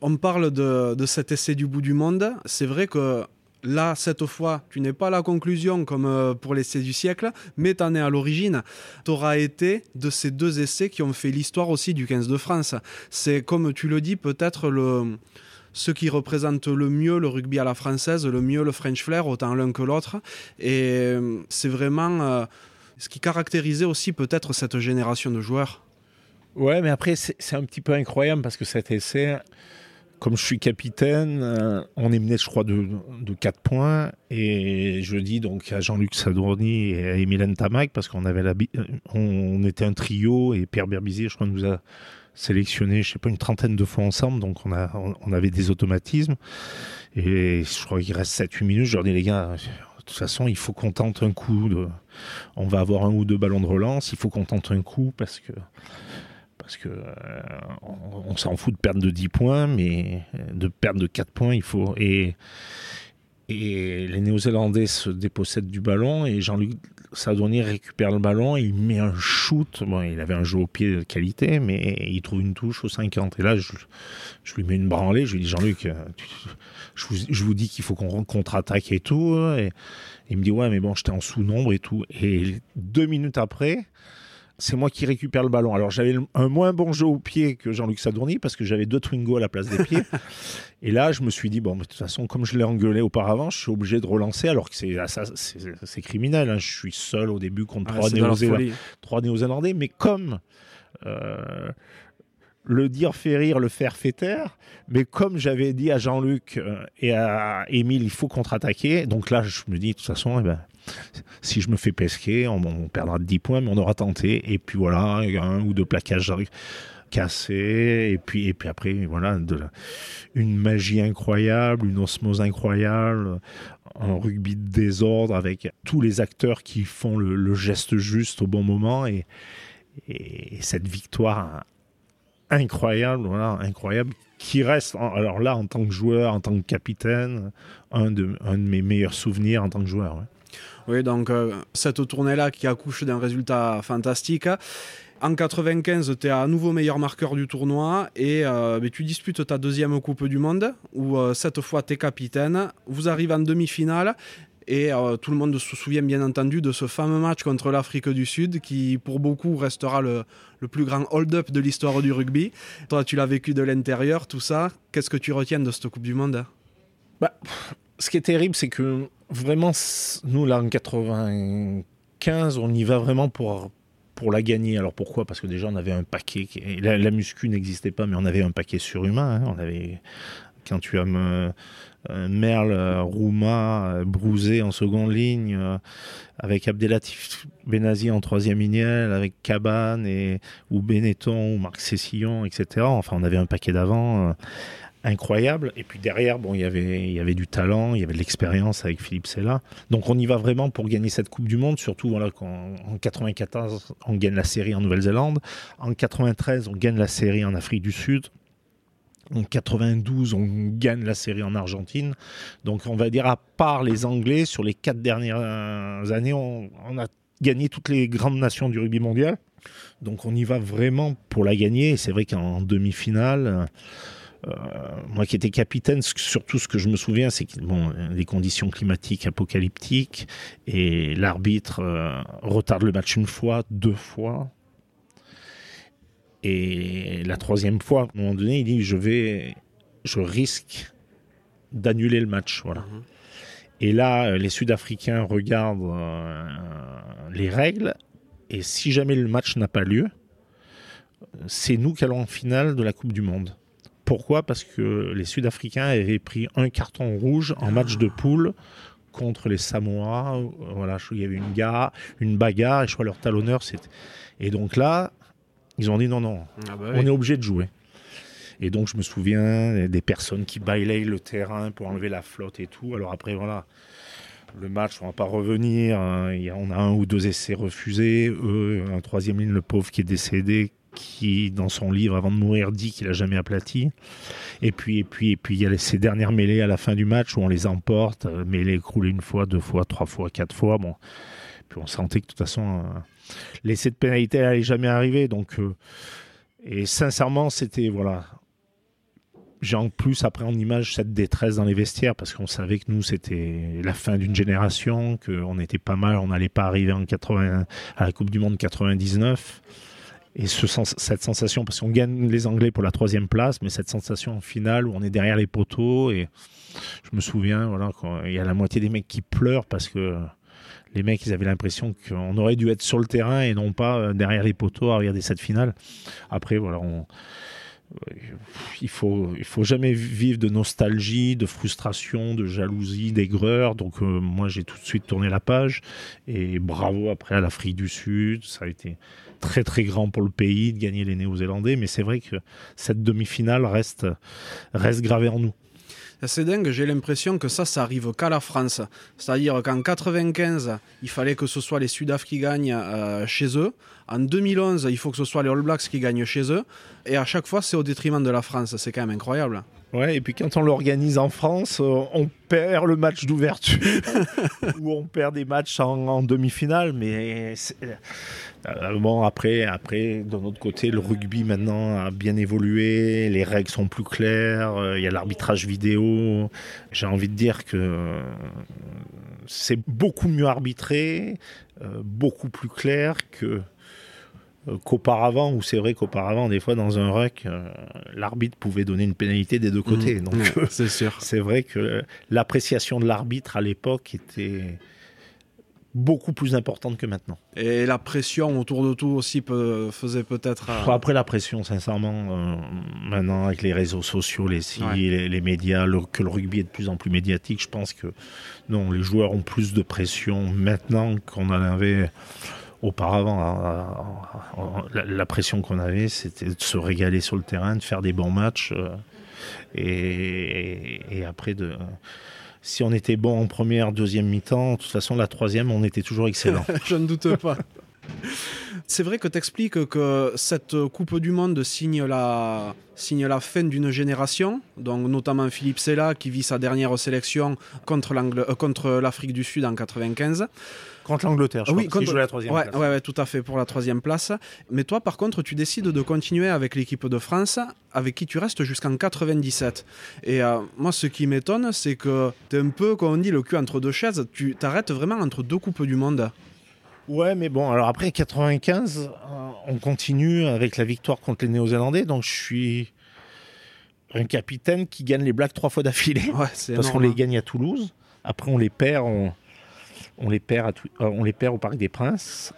On parle de, cet essai du bout du monde. C'est vrai que là, cette fois, tu n'es pas la conclusion comme euh, pour l'essai du siècle, mais tu en es à l'origine. Tu auras été de ces deux essais qui ont fait l'histoire aussi du 15 de France. C'est, comme tu le dis, peut-être le ce qui représente le mieux le rugby à la française, le mieux le French flair, autant l'un que l'autre. Et euh, c'est vraiment euh, ce qui caractérisait aussi peut-être cette génération de joueurs. Ouais, mais après, c'est un petit peu incroyable parce que cet essai, comme je suis capitaine, euh, on est mené, je crois, de, de 4 points. Et je dis donc à Jean-Luc Sadourny et à Emile Tamac, parce qu'on avait la, on, était un trio et Pierre Berbizier, je crois, nous a sélectionné, je sais pas, une trentaine de fois ensemble. Donc on, avait des automatismes. Et je crois qu'il reste 7-8 minutes. Je leur dis, les gars, de toute façon, il faut qu'on tente un coup. On va avoir un ou deux ballons de relance. Il faut qu'on tente un coup parce que parce que euh, on, s'en fout de perdre de 10 points, mais de perdre de 4 points, il faut. Et, les Néo-Zélandais se dépossèdent du ballon et Jean-Luc Sadourny récupère le ballon, il met un shoot. Bon, il avait un jeu au pied de qualité, mais il trouve une touche au 50. Et là, je, lui mets une branlée. Je lui dis Jean-Luc, euh, je vous dis qu'il faut qu'on contre-attaque et tout. Et il me dit Ouais, mais bon, j'étais en sous-nombre et tout. Et deux minutes après, c'est moi qui récupère le ballon. Alors j'avais un moins bon jeu au pied que Jean-Luc Sadourny parce que j'avais deux Twingo à la place des pieds. [LAUGHS] et là, je me suis dit, bon, de toute façon, comme je l'ai engueulé auparavant, je suis obligé de relancer alors que c'est, ah, c'est, criminel. Hein. Je suis seul au début contre trois, Néo-Zélandais. Mais comme... Euh, le dire fait rire, le faire fait taire. Mais comme j'avais dit à Jean-Luc euh, et à Émile, il faut contre-attaquer. Donc là, je me dis, de toute façon, eh ben, si je me fais pesquer, on, perdra 10 points, mais on aura tenté. Et puis voilà, un ou deux plaquages cassés. Et puis, et puis après, voilà, une magie incroyable, une osmose incroyable, un rugby de désordre avec tous les acteurs qui font le, geste juste au bon moment. Et, et cette victoire incroyable, voilà, incroyable, qui reste, alors là, en tant que joueur, en tant que capitaine, un de mes meilleurs souvenirs en tant que joueur. Oui, donc euh, cette tournée-là qui accouche d'un résultat fantastique. En 95, tu es à nouveau meilleur marqueur du tournoi et euh, tu disputes ta deuxième Coupe du Monde où euh, cette fois tu es capitaine. Vous arrivez en demi-finale et tout le monde se souvient bien entendu de ce fameux match contre l'Afrique du Sud qui, pour beaucoup, restera le, plus grand hold-up de l'histoire du rugby. Toi, tu l'as vécu de l'intérieur, tout ça. Qu'est-ce que tu retiens de cette Coupe du Monde? Bah, Ce qui est terrible, c'est que vraiment, nous, là, en 95, on y va vraiment pour, pour la gagner. Alors pourquoi? Parce que déjà, on avait un paquet. La, muscu n'existait pas, mais on avait un paquet surhumain. Hein. On avait. Quand tu as. Me euh, Merle, euh, Rouma, euh, Brouzé en seconde ligne, avec Abdelatif Benazi en troisième lignelle, avec Cabane et, ou Benetton ou Marc Cessillon, etc. Enfin, on avait un paquet d'avant incroyable. Et puis derrière, bon, il y avait, il y avait du talent, il y avait de l'expérience avec Philippe Sella. Donc on y va vraiment pour gagner cette Coupe du Monde, surtout voilà, en 94, on gagne la série en Nouvelle-Zélande. En 93, on gagne la série en Afrique du Sud. En 92, on gagne la série en Argentine. Donc, on va dire, à part les Anglais, sur les quatre dernières années, on, a gagné toutes les grandes nations du rugby mondial. Donc, on y va vraiment pour la gagner. C'est vrai qu'en demi-finale, euh, moi qui étais capitaine, surtout ce que je me souviens, c'est que bon, les conditions climatiques apocalyptiques et l'arbitre euh, retarde le match une fois, deux fois. Et la troisième fois, à un moment donné, il dit je vais, je risque d'annuler le match, voilà. Mhm. Et là, euh, les Sud-Africains regardent euh, les règles, et si jamais le match n'a pas lieu, c'est nous qui allons en finale de la Coupe du Monde. Pourquoi? Parce que les Sud-Africains avaient pris un carton rouge en match de poule contre les Samoa. Voilà, il y avait une, gare, une bagarre, et je crois leur talonneur, c'était. Et donc là, ils ont dit non, non, ah bah on est obligé de jouer. Et donc, je me souviens des personnes qui bailaient le terrain pour enlever la flotte et tout. Alors après, voilà, le match, on va pas revenir. Hein. on a un ou deux essais refusés. Eux, un troisième ligne, le pauvre qui est décédé, qui, dans son livre, avant de mourir, dit qu'il a jamais aplati. Et puis, et puis, et puis, il y a ces dernières mêlées à la fin du match où on les emporte. Euh, mêlées écroulées une fois, deux fois, trois fois, quatre fois. Bon. Puis on sentait que de toute façon, euh, l'essai de pénalité n'allait jamais arriver. Donc, euh, et sincèrement, c'était voilà. J'ai en plus après en image cette détresse dans les vestiaires parce qu'on savait que nous c'était la fin d'une génération, qu'on était pas mal, on n'allait pas arriver en 80 à la Coupe du Monde 99. Et ce cette sensation, parce qu'on gagne les Anglais pour la troisième place, mais cette sensation finale où on est derrière les poteaux et je me souviens, voilà, il y a la moitié des mecs qui pleurent parce que les mecs, ils avaient l'impression qu'on aurait dû être sur le terrain et non pas euh, derrière les poteaux à regarder cette finale. Après, voilà, il faut il faut jamais vivre de nostalgie, de frustration, de jalousie, d'aigreur. Donc euh, moi j'ai tout de suite tourné la page et bravo après à l'Afrique du Sud, ça a été très très grand pour le pays de gagner les Néo-Zélandais, mais c'est vrai que cette demi-finale reste reste gravée en nous. C'est dingue, j'ai l'impression que ça, ça arrive qu'à la France. C'est-à-dire qu'en 95, il fallait que ce soit les Sudaf qui gagnent euh, chez eux. En 2011, il faut que ce soit les All Blacks qui gagnent chez eux. Et à chaque fois, c'est au détriment de la France. C'est quand même incroyable. Ouais, et puis quand on l'organise en France, euh, on perd le match d'ouverture [LAUGHS] ou on perd des matchs en, demi-finale. Mais euh, bon, après, après, de notre côté, le rugby maintenant a bien évolué, les règles sont plus claires, euh, il y a l'arbitrage vidéo. J'ai envie de dire que c'est beaucoup mieux arbitré, beaucoup plus clair que qu'auparavant, où c'est vrai qu'auparavant, des fois, dans un ruck, euh, l'arbitre pouvait donner une pénalité des deux côtés. Mmh. Donc, Ouais, euh, c'est sûr. c'est vrai que l'appréciation de l'arbitre à l'époque était beaucoup plus importante que maintenant. Et la pression autour de tout aussi peut- faisait peut-être. euh, Après la pression, sincèrement, euh, maintenant avec les réseaux sociaux, les Ouais. les, les médias, le- que le rugby est de plus en plus médiatique, je pense que non, les joueurs ont plus de pression maintenant qu'on en avait auparavant. hein. La, la pression qu'on avait, c'était de se régaler sur le terrain, de faire des bons matchs, euh, et, et après de. Si on était bon en première, deuxième mi-temps, de toute façon, la troisième, on était toujours excellent. [LAUGHS] Je ne doute pas. C'est vrai que tu expliques que cette Coupe du Monde signe la, signe la fin d'une génération, donc notamment Philippe Sella qui vit sa dernière sélection contre l'Angle- euh, contre l'Afrique du Sud en 95. Contre l'Angleterre, je oui, crois, qui contre- la troisième Ouais, place. ouais, ouais, tout à fait, pour la troisième place. Mais toi, par contre, tu décides de continuer avec l'équipe de France, avec qui tu restes jusqu'en 97. Et euh, moi, ce qui m'étonne, c'est que tu es un peu, comme on dit, le cul entre deux chaises. Tu t'arrêtes vraiment entre deux Coupes du Monde. Ouais, mais bon, alors après 95, euh, on continue avec la victoire contre les Néo-Zélandais. Donc je suis un capitaine qui gagne les Blacks trois fois d'affilée. Ouais, [LAUGHS] Parce qu'on les hein. gagne à Toulouse. Après, on les perd, on, on les perd, à euh, on les perd au Parc des Princes.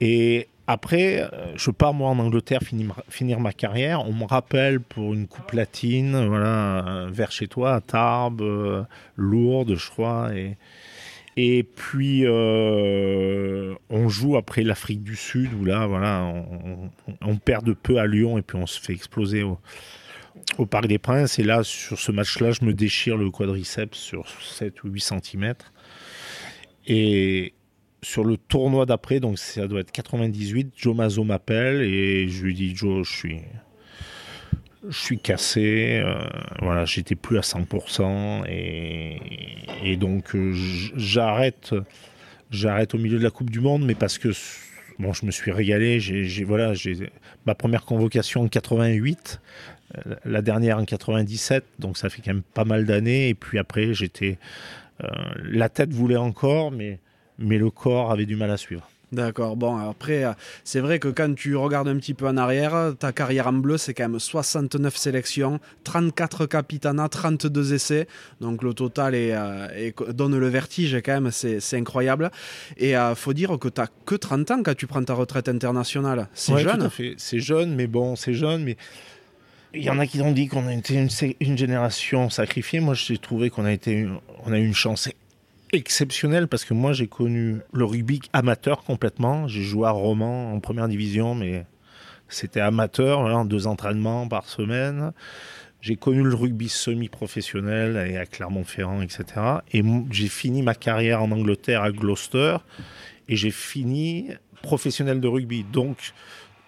Et après, euh, je pars moi en Angleterre finir, finir ma carrière. On me rappelle pour une coupe latine, voilà, vers chez toi, à Tarbes, Lourdes, je crois. Et, et puis, euh, on joue après l'Afrique du Sud, où là, voilà, on, perd de peu à Lyon et puis on se fait exploser au, au Parc des Princes. Et là, sur ce match-là, je me déchire le quadriceps sur 7 ou 8 cm. Et sur le tournoi d'après, donc ça doit être 98, Joe Mazzo m'appelle et je lui dis Joe, je suis, je suis cassé, euh, voilà, j'étais plus à 100% et, et donc euh, j'arrête, j'arrête au milieu de la Coupe du Monde, mais parce que bon, je me suis régalé, j'ai, voilà, j'ai ma première convocation en 88, euh, la dernière en 97, donc ça fait quand même pas mal d'années et puis après j'étais, la tête voulait encore, mais mais le corps avait du mal à suivre. D'accord, bon, après, euh, c'est vrai que quand tu regardes un petit peu en arrière, ta carrière en bleu, c'est quand même 69 sélections, 34 capitanats, 32 essais. Donc le total est, euh, est- donne le vertige quand même, c'est incroyable. Et il faut dire que tu que 30 ans quand tu prends ta retraite internationale. C'est Ouais, jeune. C'est jeune, mais bon, c'est jeune, mais il y en a qui ont dit qu'on a été une, génération sacrifiée. Moi, j'ai trouvé qu'on a été, on a eu une chance exceptionnelle parce que moi, j'ai connu le rugby amateur complètement. J'ai joué à Romans en première division, mais c'était amateur, en deux entraînements par semaine. J'ai connu le rugby semi-professionnel et à Clermont-Ferrand, etc. Et j'ai fini ma carrière en Angleterre à Gloucester et j'ai fini professionnel de rugby. Donc,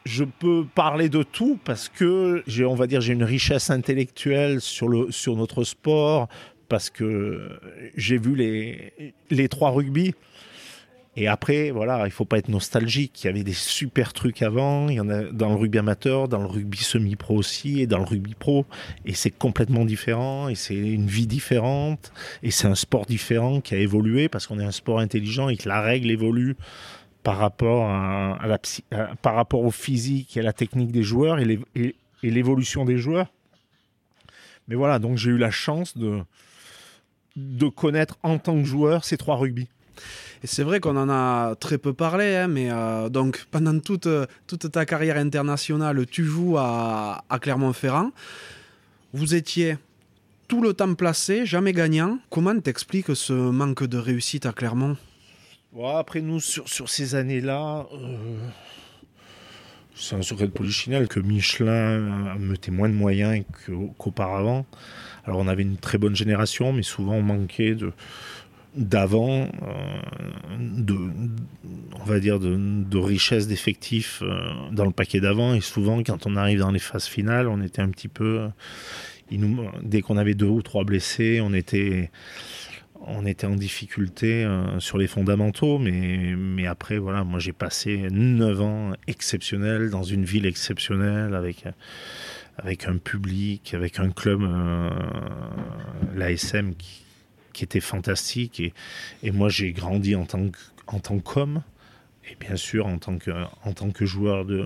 je peux parler de tout parce que j'ai, on va dire, j'ai une richesse intellectuelle sur le sur notre sport parce que j'ai vu les les trois rugby. Et après, voilà, il faut pas être nostalgique. Il y avait des super trucs avant. Il y en a dans le rugby amateur, dans le rugby semi-pro aussi, et dans le rugby pro. Et c'est complètement différent. Et c'est une vie différente. Et c'est un sport différent qui a évolué parce qu'on est un sport intelligent et que la règle évolue par rapport à, la par rapport au physique et à la technique des joueurs et l'évolution des joueurs. Mais voilà, donc j'ai eu la chance de de connaître en tant que joueur ces trois rugby. Et c'est vrai qu'on en a très peu parlé, hein, mais euh, donc pendant toute, toute ta carrière internationale, tu joues à, à Clermont-Ferrand. Vous étiez tout le temps placé, jamais gagnant. Comment t'expliques ce manque de réussite à Clermont? Après nous, sur, sur ces années-là, euh, c'est un secret de polichinelle que Michelin mettait moins de moyens qu'au- qu'auparavant. Alors on avait une très bonne génération, mais souvent on manquait d'avant, euh, de, on va dire, de, richesse d'effectifs euh, dans le paquet d'avant. Et souvent, quand on arrive dans les phases finales, on était un petit peu... nous, dès qu'on avait deux ou trois blessés, on était on était en difficulté euh, sur les fondamentaux, mais, après, voilà, moi j'ai passé 9 ans exceptionnels dans une ville exceptionnelle avec, un public, avec un club, euh, l'ASM, qui, était fantastique. Et, moi j'ai grandi en tant qu'homme et bien sûr en tant que, en tant que joueur, de,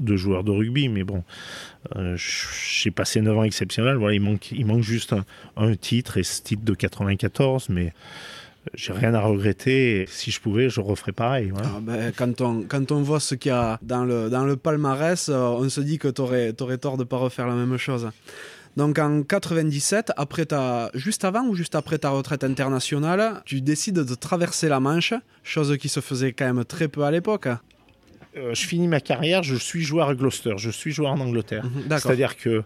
de joueur de rugby. Mais bon, euh, j'ai passé 9 ans exceptionnels. Voilà, il, manque, il manque juste un, titre, et ce titre de 94, mais j'ai rien à regretter. si je pouvais, je referais pareil. Ah, ben, quand, on, quand on voit ce qu'il y a dans le, dans le palmarès, euh, on se dit que tu aurais, tort de ne pas refaire la même chose. Donc en 97, après ta, juste avant ou juste après ta retraite internationale, tu décides de traverser la Manche, chose qui se faisait quand même très peu à l'époque. Euh, je finis ma carrière, je suis joueur à Gloucester, je suis joueur en Angleterre. Mhm, C'est-à-dire que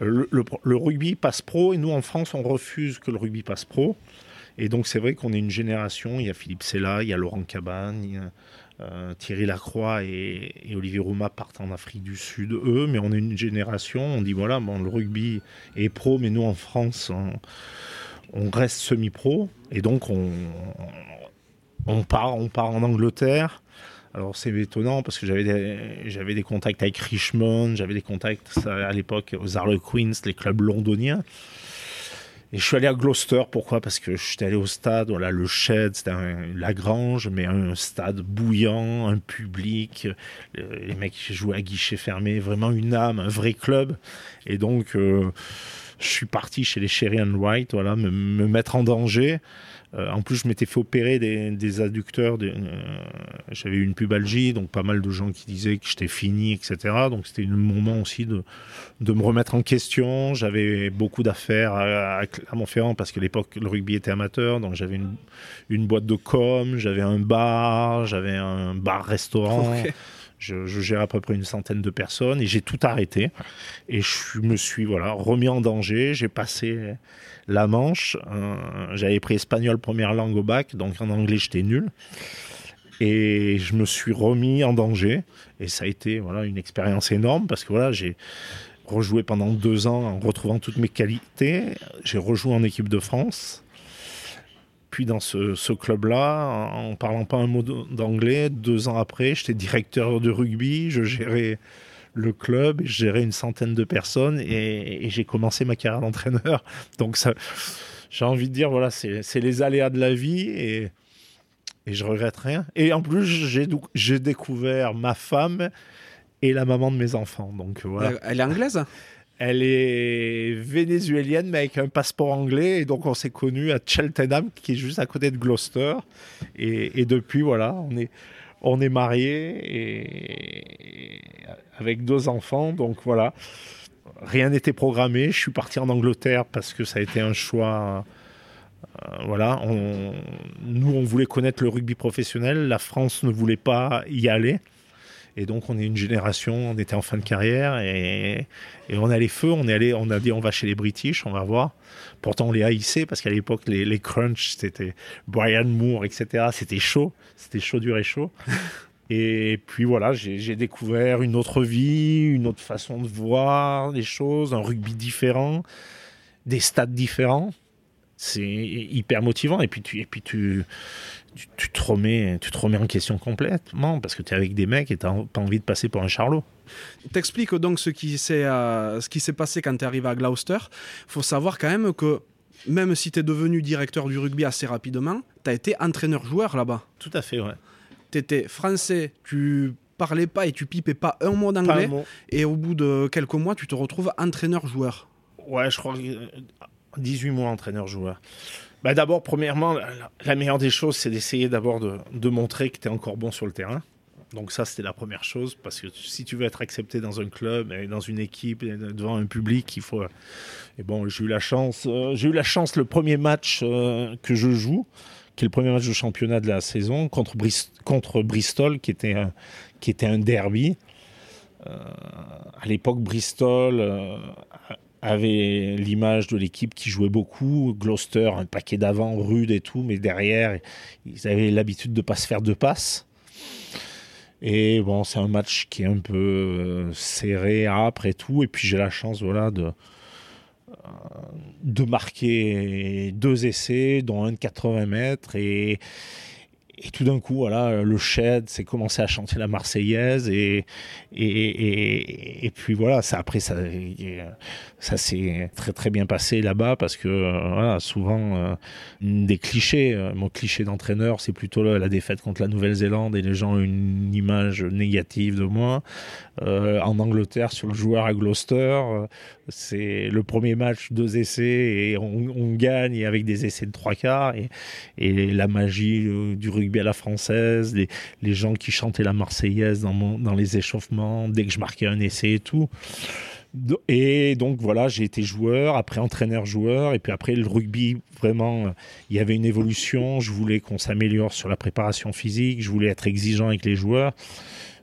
le, le, rugby passe pro et nous en France on refuse que le rugby passe pro. Et donc c'est vrai qu'on est une génération, il y a Philippe Sella, il y a Laurent Cabane, il y a euh, Thierry Lacroix et, Olivier Rouma partent en Afrique du Sud, eux, mais on est une génération, on dit voilà, bon, le rugby est pro, mais nous en France, on, reste semi-pro, et donc on, part, on part en Angleterre. Alors c'est étonnant parce que j'avais des, j'avais des contacts avec Richmond, j'avais des contacts à l'époque aux Harlequins, les clubs londoniens. Et je suis allé à Gloucester, pourquoi? Parce que je suis allé au stade, voilà, le Shed, c'était la grange, mais un stade bouillant, un public, euh, les mecs qui jouaient à guichet fermé, vraiment une âme, un vrai club. Et donc, euh, je suis parti chez les Sherry and White, voilà, me, me mettre en danger. Euh, en plus, je m'étais fait opérer des, adducteurs. Euh, j'avais eu une pubalgie, donc pas mal de gens qui disaient que j'étais fini, etc. Donc c'était un moment aussi de, de me remettre en question. J'avais beaucoup d'affaires à, à parce qu'à l'époque, le rugby était amateur. Donc j'avais une, une, boîte de com, j'avais un bar, j'avais un bar-restaurant. [LAUGHS] Je, gère à peu près une centaine de personnes et j'ai tout arrêté. Et je me suis voilà, remis en danger. J'ai passé la Manche. Euh, j'avais pris espagnol première langue au bac, donc en anglais j'étais nul. Et je me suis remis en danger. Et ça a été voilà, une expérience énorme parce que voilà, j'ai rejoué pendant deux ans en retrouvant toutes mes qualités. J'ai rejoué en équipe de France. Puis dans ce, club-là, en parlant pas un mot d'anglais, deux ans après, j'étais directeur de rugby, je gérais le club, je gérais une centaine de personnes et, j'ai commencé ma carrière d'entraîneur. [LAUGHS] Donc j'ai envie de dire, voilà, c'est les aléas de la vie et, et je regrette rien. Et en plus, j'ai découvert ma femme et la maman de mes enfants. Donc voilà. Elle est anglaise? Elle est vénézuélienne, mais avec un passeport anglais. Et donc, on s'est connus à Cheltenham, qui est juste à côté de Gloucester. Et, depuis, voilà, on est, on est mariés et avec deux enfants. Donc voilà, rien n'était programmé. Je suis parti en Angleterre parce que ça a été un choix. Euh, voilà, nous on voulait connaître le rugby professionnel. La France ne voulait pas y aller. Et donc, on est une génération, on était en fin de carrière et, on a les feux, on est allé, on a dit on va chez les British, on va voir. Pourtant, on les haïssait parce qu'à l'époque, les, les crunch, c'était Brian Moore, etc. C'était chaud, c'était chaud, dur et chaud. [LAUGHS] Et puis voilà, j'ai découvert une autre vie, une autre façon de voir les choses, un rugby différent, des stades différents. C'est hyper motivant. Et puis tu, et puis tu, tu, te remets, tu te remets en question complètement parce que tu es avec des mecs et tu n'as pas envie de passer pour un charlot. T'expliques donc ce qui s'est euh, passé quand tu es arrivé à Gloucester. Il faut savoir quand même que même si tu es devenu directeur du rugby assez rapidement, tu as été entraîneur-joueur là-bas. Tout à fait, ouais. Tu étais français, tu parlais pas et tu pipais pas un mot d'anglais. Et au bout de quelques mois, tu te retrouves entraîneur-joueur. Ouais, je crois 18 euh, mois entraîneur-joueur. Bah d'abord, premièrement, la, meilleure des choses, c'est d'essayer d'abord de, montrer que tu es encore bon sur le terrain. Donc ça, c'était la première chose, parce que si tu veux être accepté dans un club, dans une équipe, devant un public, il faut... Et bon, j'ai eu la chance, euh, j'ai eu la chance le premier match euh, que je joue, qui est le premier match de championnat de la saison, contre, contre Bristol, qui était un, qui était un derby. Euh, à l'époque, Bristol avait l'image de l'équipe qui jouait beaucoup. Gloucester, un paquet d'avant, rude et tout, mais derrière, ils avaient l'habitude de pas se faire deux passes. Et bon, c'est un match qui est un peu euh, serré, et tout. Et puis j'ai la chance, voilà, de, euh, de marquer deux essais, dont un de 80 mètres. Et, et tout d'un coup, voilà, le Shed s'est commencé à chanter la Marseillaise et, et, et, puis voilà, ça, après, ça, ça s'est très très bien passé là-bas parce que voilà, souvent, euh, des clichés, euh, mon cliché d'entraîneur, c'est plutôt la défaite contre la Nouvelle-Zélande et les gens ont une image négative de moi. Euh, en Angleterre, sur le joueur à Gloucester, c'est le premier match, deux essais et on, gagne avec des essais de trois quarts et, la magie du rugby à la française, les, gens qui chantaient la Marseillaise dans les échauffements dès que je marquais un essai et tout. Et donc voilà, j'ai été joueur, après entraîneur-joueur, et puis après le rugby, vraiment, il y avait une évolution. Je voulais qu'on s'améliore sur la préparation physique, je voulais être exigeant avec les joueurs,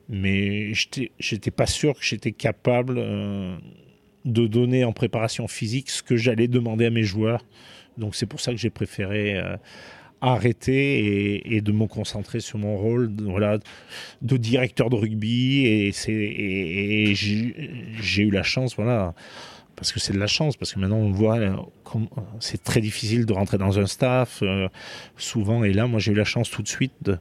mais j'étais pas sûr que j'étais capable euh, de donner en préparation physique ce que j'allais demander à mes joueurs. Donc c'est pour ça que j'ai préféré euh, arrêter et, de me concentrer sur mon rôle voilà, de directeur de rugby. Et, j'ai eu la chance, voilà, parce que c'est de la chance, parce que maintenant on voit, c'est très difficile de rentrer dans un staff, euh, souvent. Et là, moi j'ai eu la chance tout de suite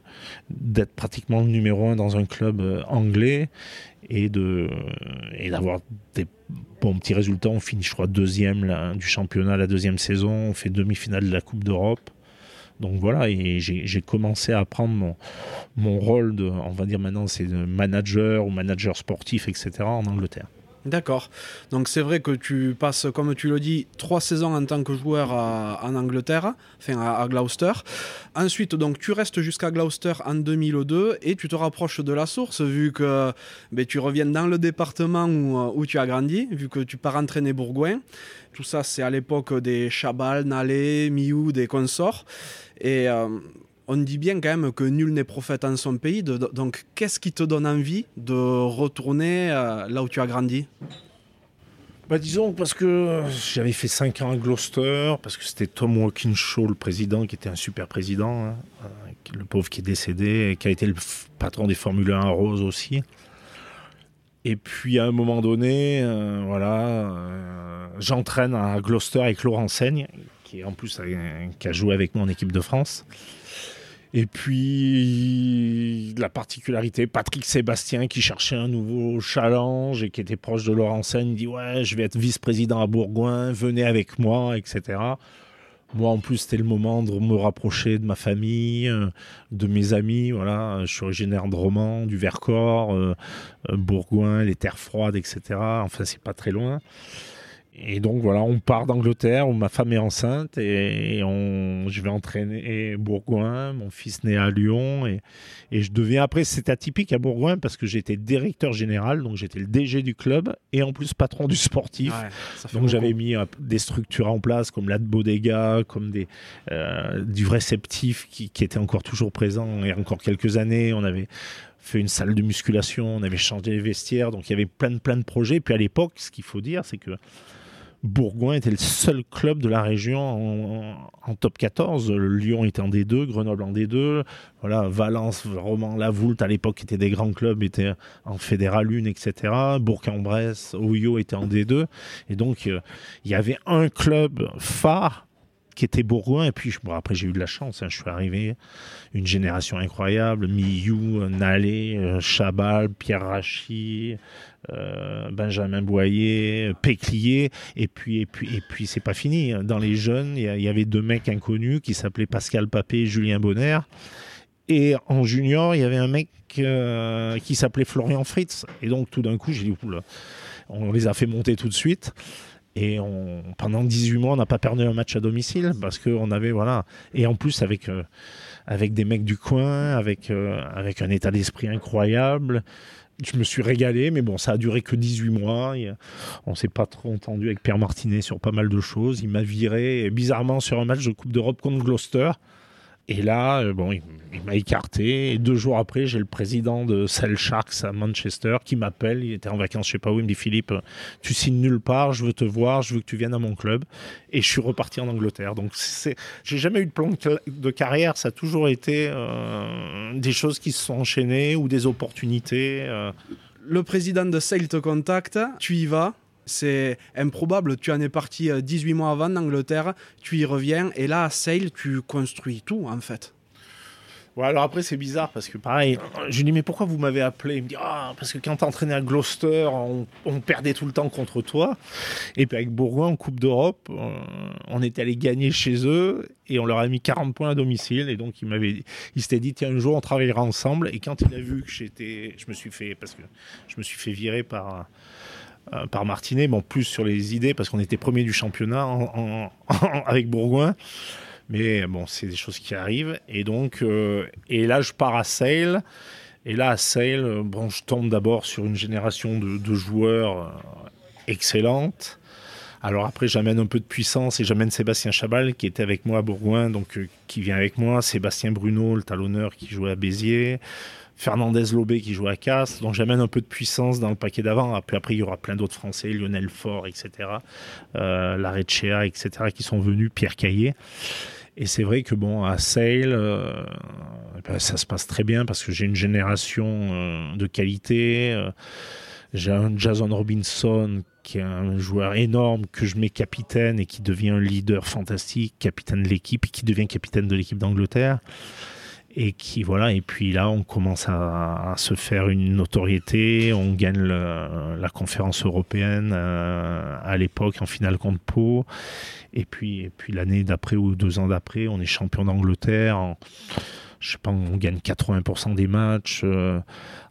d'être pratiquement le numéro un dans un club euh, anglais et d'avoir des bons petits résultats. On finit, je crois, deuxième du championnat la deuxième saison. On fait demi-finale de la Coupe d'Europe. Donc voilà, et j'ai commencé à prendre mon, mon rôle de, on va dire maintenant, c'est de manager ou manager sportif, etc. en Angleterre. D'accord. Donc c'est vrai que tu passes, comme tu le dis, trois saisons en tant que joueur en Angleterre, enfin à, Gloucester. Ensuite, donc tu restes jusqu'à Gloucester en 2002 et tu te rapproches de la source vu que ben, tu reviens dans le département où, où, tu as grandi, vu que tu pars entraîner Bourgoin. Tout ça, c'est à l'époque des Chabal, Nalé, Miou, des consorts. Et euh, on dit bien quand même que nul n'est prophète en son pays. donc, qu'est-ce qui te donne envie de retourner euh, là où tu as grandi? Bah disons parce que j'avais fait 5 ans à Gloucester, parce que c'était Tom Walkinshaw, le président, qui était un super président, hein, euh, le pauvre qui est décédé, qui a été le patron des Formule 1 Rose aussi. Et puis à un moment donné, voilà, j'entraîne à Gloucester avec Laurent Seigne, qui en plus qui a joué avec moi en équipe de France. Et puis la particularité, Patrick Sébastien qui cherchait un nouveau challenge et qui était proche de Laurent Seine, dit ouais, je vais être vice-président à Bourgoin, venez avec moi, etc. Moi, en plus, c'était le moment de me rapprocher de ma famille, euh, de mes amis. Voilà, je suis originaire de Romans, du Vercors, euh, euh, Bourgoin, les terres froides, etc. Enfin, c'est pas très loin. Et donc voilà, on part d'Angleterre où ma femme est enceinte et, on, je vais entraîner Bourgoin, mon fils né à Lyon et, et je deviens après c'est atypique à Bourgoin parce que j'étais directeur général donc j'étais le DG du club et en plus patron du sportif. donc j'avais mis euh, des structures en place comme la bodega, comme des euh, du réceptif qui, qui était encore toujours présent et encore quelques années on avait fait une salle de musculation, on avait changé les vestiaires, donc il y avait plein de plein de projets. Puis à l'époque, ce qu'il faut dire, c'est que Bourgoin était le seul club de la région en, top 14. Lyon était en D2, Grenoble en D2. Voilà, Valence, Romans, La Voulte, à l'époque, étaient des grands clubs, étaient en Fédéral 1, etc. Bourg-en-Bresse, Oyo était en D2. Et donc, euh, il y avait un club phare qui était Bourgoin. Et puis, bon, après, j'ai eu de la chance. Hein. je suis arrivé, une génération incroyable. Miou, Nalé, euh, Chabal, Pierre Rachi, euh, Benjamin Boyer, Péclier, et puis et puis et puis c'est pas fini. Dans les jeunes, il y, avait deux mecs inconnus qui s'appelaient Pascal Papé et Julien Bonner. Et en junior, il y avait un mec euh, qui s'appelait Florian Fritz. Et donc tout d'un coup, j'ai dit, on les a fait monter tout de suite. Et pendant 18 mois, on n'a pas perdu un match à domicile parce qu'on avait, voilà. Et en plus, avec, euh, avec des mecs du coin, avec, avec un état d'esprit incroyable je me suis régalé, mais bon, ça a duré que 18 mois. On s'est pas trop entendu avec Pierre Martinet sur pas mal de choses. Il m'a viré bizarrement sur un match de Coupe d'Europe contre Gloucester. Et là, euh, bon, il, m'a écarté. Et deux jours après, j'ai le président de Cell Sharks à Manchester qui m'appelle. Il était en vacances, je sais pas où. Il me dit Philippe, tu signes nulle part. Je veux te voir. Je veux que tu viennes à mon club. Et je suis reparti en Angleterre. Donc, c'est, j'ai jamais eu de plan de, carrière. Ça a toujours été euh, des choses qui se sont enchaînées ou des opportunités. Euh. Le président de Sale te contacte. Tu y vas? C'est improbable. Tu en es parti 18 euh, mois avant d'Angleterre, tu y reviens, et là, à Sale, tu construis tout, en fait. Ouais, alors après, c'est bizarre parce que pareil, je lui dis, mais pourquoi vous m'avez appelé? Il me dit, ah, parce que quand t'entraînais à Gloucester, on, perdait tout le temps contre toi. Et puis avec Bourgoin en Coupe d'Europe, on, on était allé gagner chez eux et on leur a mis 40 points à domicile. Et donc, il m'avait, il s'était dit, tiens, un jour, on travaillera ensemble. Et quand il a vu que j'étais, je me suis fait, parce que je me suis fait virer par, euh, par Martinet, bon, plus sur les idées, parce qu'on était premier du championnat [LAUGHS] avec Bourgoin. Mais bon, c'est des choses qui arrivent. Et donc, euh, et là, je pars à Sale. Et là, à Sale, bon, je tombe d'abord sur une génération de, joueurs euh, excellentes. Alors après, j'amène un peu de puissance et j'amène Sébastien Chabal qui était avec moi à Bourgoin, donc euh, qui vient avec moi. Sébastien Bruno, le talonneur qui jouait à Béziers. Fernandez Lobé qui joue à Castres. Donc j'amène un peu de puissance dans le paquet d'avant. Après, il y aura plein d'autres Français, Lionel Faure, etc. Euh, Larecchea, etc. qui sont venus, Pierre Caillé. Et c'est vrai que bon, à Sale, euh, ben, ça se passe très bien parce que j'ai une génération euh, de qualité. Euh, j'ai un Jason Robinson qui est un joueur énorme que je mets capitaine et qui devient un leader fantastique, capitaine de l'équipe et qui devient capitaine de l'équipe d'Angleterre et qui voilà et puis là on commence à, se faire une notoriété on gagne la conférence européenne euh, à l'époque en finale contre Pau et puis et puis l'année d'après ou deux ans d'après on est champion d'Angleterre en, je sais pas, on gagne 80% des matchs. Euh,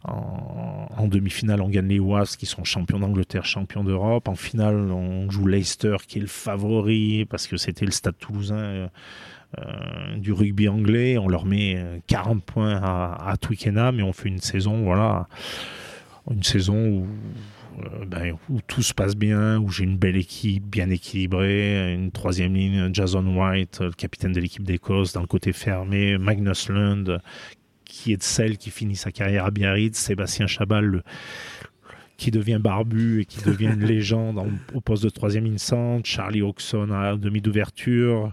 en, en demi-finale, on gagne les Wasps qui sont champions d'Angleterre, champions d'Europe. En finale, on joue Leicester qui est le favori parce que c'était le Stade Toulousain. Euh, euh, du rugby anglais, on leur met 40 points à, à Twickenham et on fait une saison, voilà, une saison où, euh, ben, où tout se passe bien, où j'ai une belle équipe bien équilibrée, une troisième ligne, Jason White, le capitaine de l'équipe d'Écosse, dans le côté fermé, Magnus Lund, qui est de celle qui finit sa carrière à Biarritz, Sébastien Chabal, le, qui devient barbu et qui devient une légende en, au poste de troisième instant, Charlie Hawkson à demi d'ouverture.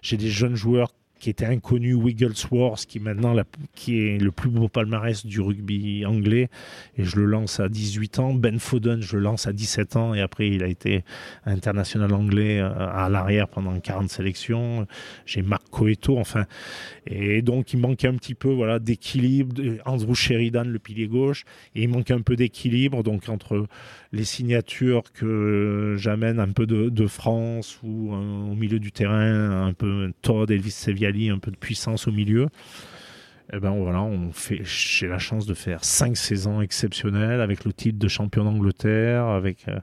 J'ai des jeunes joueurs qui étaient inconnus, Wigglesworth, qui maintenant qui est le plus beau palmarès du rugby anglais, et je le lance à 18 ans. Ben Foden, je le lance à 17 ans, et après il a été international anglais à l'arrière pendant 40 sélections. J'ai Marc Coeto, enfin, et donc il manquait un petit peu voilà d'équilibre. Andrew Sheridan, le pilier gauche, et il manque un peu d'équilibre, donc entre les signatures que j'amène un peu de, France ou euh, au milieu du terrain, un peu Todd, Elvis Un peu de puissance au milieu. Et ben voilà, on fait. J'ai la chance de faire cinq saisons exceptionnelles avec le titre de champion d'Angleterre, avec euh,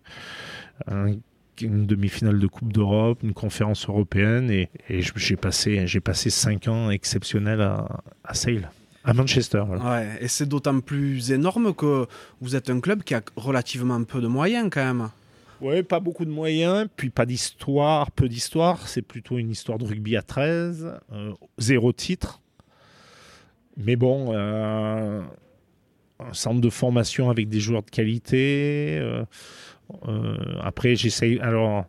un, une demi-finale de Coupe d'Europe, une conférence européenne, et, j'ai passé j'ai passé cinq ans exceptionnels à, à Sale. À Manchester. Ouais, et c'est d'autant plus énorme que vous êtes un club qui a relativement peu de moyens quand même. Oui, pas beaucoup de moyens, puis pas d'histoire, peu d'histoire. C'est plutôt une histoire de rugby à 13, euh, zéro titre. Mais bon, euh, un centre de formation avec des joueurs de qualité. Euh, après, j'essaye. Alors,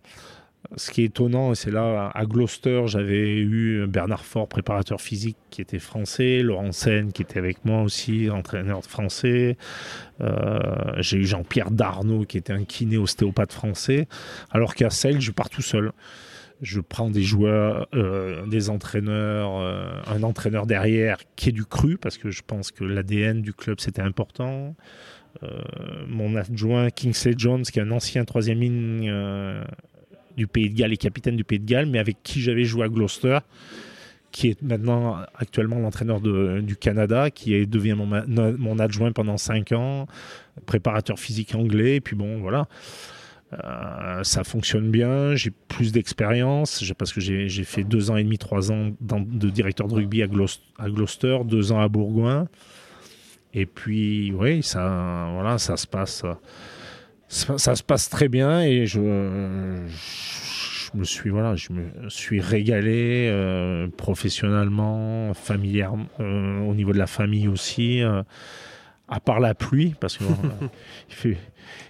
ce qui est étonnant, c'est là, à Gloucester, j'avais eu Bernard Fort, préparateur physique, qui était français, Laurent Sen, qui était avec moi aussi, entraîneur français. Euh, j'ai eu Jean-Pierre Darnaud, qui était un kiné ostéopathe français. Alors qu'à Celle, je pars tout seul. Je prends des joueurs, euh, des entraîneurs, euh, un entraîneur derrière qui est du cru, parce que je pense que l'ADN du club, c'était important. Mon adjoint Kingsley Jones, qui est un ancien troisième ligne du Pays de Galles et capitaine du Pays de Galles, mais avec qui j'avais joué à Gloucester, qui est maintenant actuellement l'entraîneur du Canada, qui devient mon, mon adjoint pendant 5 ans, préparateur physique anglais, et puis bon, voilà. Euh, ça fonctionne bien, j'ai plus d'expérience parce que j'ai fait deux ans et demi, trois ans de directeur de rugby à Gloucester, à Gloucester, deux ans à Bourgoin. Et puis, oui, ça, voilà, ça se passe ça, ça, se passe très bien et je, je me suis voilà, je me suis régalé euh, professionnellement, familièrement, euh, au niveau de la famille aussi. Euh, à part la pluie, parce qu'il [LAUGHS] fait,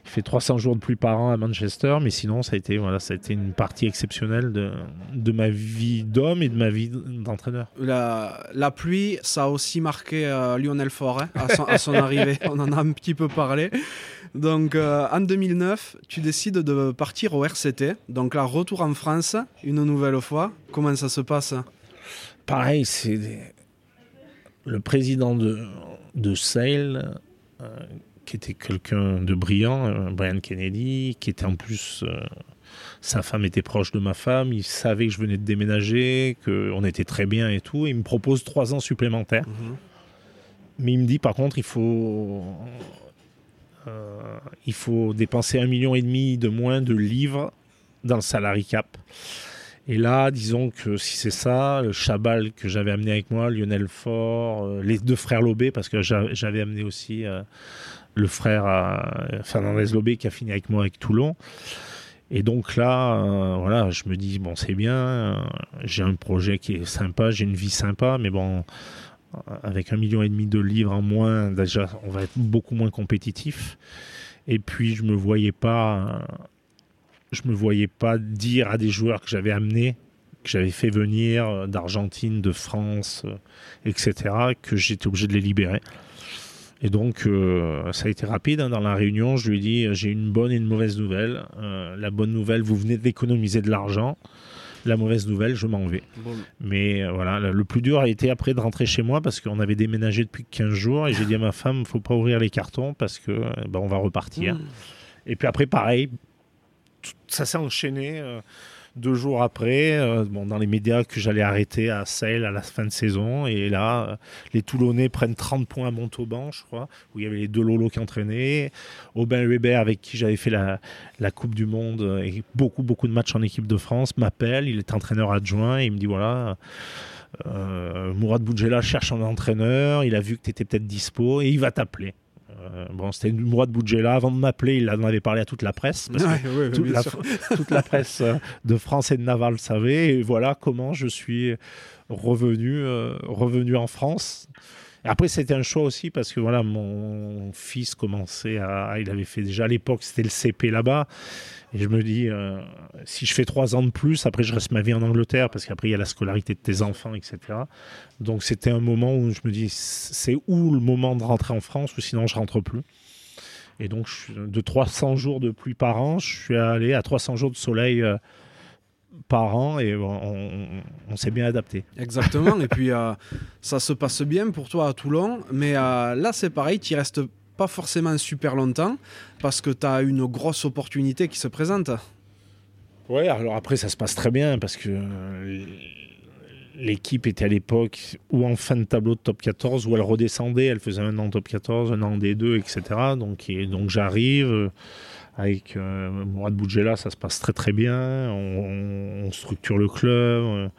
il fait 300 jours de pluie par an à Manchester, mais sinon, ça a été, voilà, ça a été une partie exceptionnelle de, de ma vie d'homme et de ma vie d'entraîneur. La, la, pluie, ça a aussi marqué euh, Lionel Faure hein, à, son, à son arrivée. [LAUGHS] On en a un petit peu parlé. Donc, euh, en 2009, tu décides de partir au RCT. Donc, là, retour en France, une nouvelle fois. Comment ça se passe? Pareil, c'est le président de, de Sale, qui était quelqu'un de brillant, Brian Kennedy, qui était en plus sa femme était proche de ma femme, il savait que je venais de déménager, qu'on était très bien et tout. il me propose trois ans supplémentaires. Mhm. Mais il me dit par contre, il faut, euh, il faut dépenser un million et demi de moins de livres dans le salary cap. Et là, disons que si c'est ça, le Chabal que j'avais amené avec moi, Lionel Faure, euh, les deux frères Lobé, parce que j'avais amené aussi euh, le frère Fernandez Lobé qui a fini avec moi avec Toulon. Et donc là, euh, voilà, je me dis, bon, c'est bien, euh, j'ai un projet qui est sympa, j'ai une vie sympa, mais bon, euh, avec un million et demi de livres en moins, déjà, on va être beaucoup moins compétitif. Et puis, je me voyais pas, je me voyais pas dire à des joueurs que j'avais amenés, que j'avais fait venir d'Argentine, de France, etc., que j'étais obligé de les libérer. Et donc, euh, ça a été rapide. Hein, dans la réunion, je lui ai dit j'ai une bonne et une mauvaise nouvelle. Euh, la bonne nouvelle, vous venez d'économiser de l'argent. La mauvaise nouvelle, je m'en vais. Mais euh, voilà, le plus dur a été après de rentrer chez moi parce qu'on avait déménagé depuis 15 jours et j'ai dit à ma femme faut pas ouvrir les cartons parce que ben, on va repartir. Mmh. Et puis après, pareil, ça s'est enchaîné. Deux jours après, euh, dans les médias, que j'allais arrêter à Sale à la fin de saison. Et là, euh, les Toulonnais prennent 30 points à Montauban, je crois, où il y avait les deux Lolo qui entraînaient. Aubin Weber, avec qui j'avais fait la, la, Coupe du Monde et beaucoup, beaucoup de matchs en équipe de France, m'appelle. Il est entraîneur adjoint et il me dit voilà. Euh, Mourad Boudjela cherche un entraîneur, il a vu que tu étais peut-être dispo et il va t'appeler. Euh, bon, c'était une mois de Boudjela. Avant de m'appeler, il en avait parlé à toute la presse. [LAUGHS] toute, la, presse euh, de France et de Navarre le savait. Et voilà comment je suis revenu, euh, revenu en France. après, c'était un choix aussi parce que voilà, mon fils commençait à. Il avait fait déjà à l'époque, c'était le CP là-bas. Et je me dis, euh, si je fais trois ans de plus, après je reste ma vie en Angleterre, parce qu'après il y a la scolarité de tes enfants, etc. Donc c'était un moment où je me dis, c'est où le moment de rentrer en France, ou sinon je rentre plus. Et donc de 300 jours de pluie par an, je suis allé à 300 jours de soleil. Euh, par an et on, s'est bien adapté. Exactement, et puis euh, ça se passe bien pour toi à Toulon, mais là c'est pareil, tu restes pas forcément super longtemps parce que tu as une grosse opportunité qui se présente. Ouais, alors après ça se passe très bien parce que euh, l'équipe était à l'époque ou en fin de tableau de top 14 ou elle redescendait, elle faisait un an top 14, un an des deux, etc. Donc, donc j'arrive euh, avec euh, Mourad Boudjela, ça se passe très très bien. On, structure le club,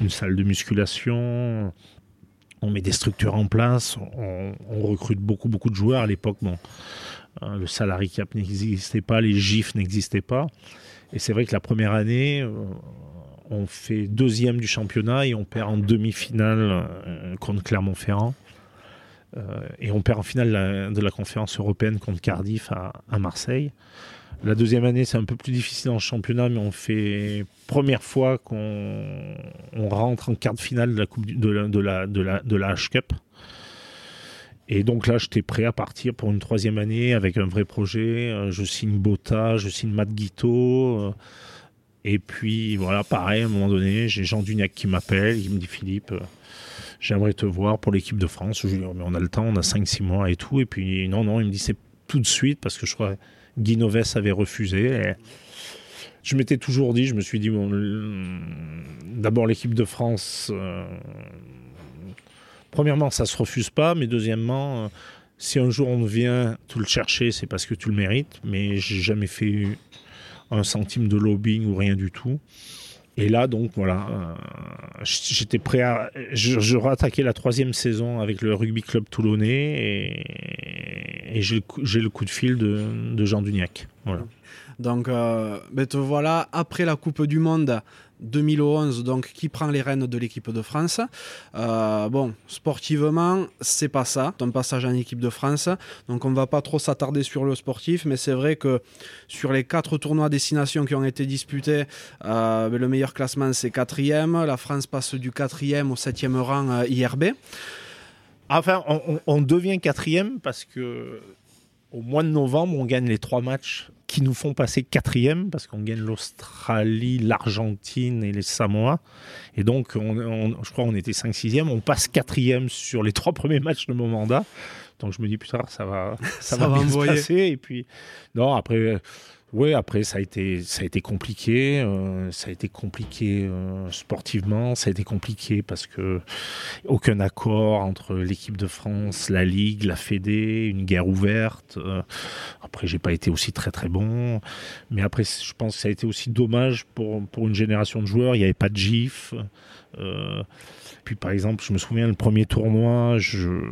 une salle de musculation on met des structures en place, on, recrute beaucoup, de joueurs. À l'époque, hein, le salary cap n'existait pas, les GIFs n'existaient pas. Et c'est vrai que la première année, euh, on fait deuxième du championnat et on perd en demi-finale euh, contre Clermont-Ferrand. Euh, et on perd en finale de la conférence européenne contre Cardiff à Marseille. La deuxième année, c'est un peu plus difficile en championnat, mais on fait première fois qu'on rentre en quart de finale de la coupe de la, H Cup. Et donc là, j'étais prêt à partir pour une troisième année avec un vrai projet. Euh, je signe Bota, je signe Matt Guito. Euh, et puis voilà, pareil, à un moment donné, j'ai Jean Duniac qui m'appelle. Il me dit Philippe, euh, j'aimerais te voir pour l'équipe de France. Je lui dis, mais on a le temps, on a 5-6 mois et tout. Et puis non, non, il me dit c'est tout de suite parce que je crois Guy avait refusé. je m'étais toujours dit, je me suis dit, d'abord l'équipe de France, euh, premièrement, ça se refuse pas, mais deuxièmement, euh, si un jour on vient te le chercher, c'est parce que tu le mérites, mais j'ai jamais fait un centime de lobbying ou rien du tout. Et là, donc, voilà, euh, j'étais prêt à. Je, je la troisième saison avec le Rugby Club Toulonnais et, j'ai le coup de fil de, Jean Duniac. Voilà. Donc, euh, ben te voilà, après la Coupe du Monde, 2011, donc qui prend les rênes de l'équipe de France. Euh, bon, sportivement, c'est pas ça, ton passage en équipe de France. Donc on va pas trop s'attarder sur le sportif, mais c'est vrai que sur les quatre tournois destination qui ont été disputés, euh, le meilleur classement c'est quatrième. La France passe du quatrième au septième rang IRB. Enfin, on, on devient quatrième parce que au mois de novembre, on gagne les trois matchs qui nous font passer quatrième parce qu'on gagne l'Australie, l'Argentine et les Samoa. Et donc, on, je crois qu'on était 5-6e. On passe quatrième sur les trois premiers matchs de mon mandat. Donc je me dis, putain, ça va, ça, va, bien se passer. Et puis, non, après, oui, après ça a été ça a été compliqué, euh, ça a été compliqué euh, sportivement, ça a été compliqué parce que aucun accord entre l'équipe de France, la Ligue, la Fédé, une guerre ouverte. Euh, après, j'ai pas été aussi très très bon, mais après, je pense que ça a été aussi dommage pour pour une génération de joueurs. Il n'y avait pas de GIF. puis par exemple, je me souviens le premier tournoi, je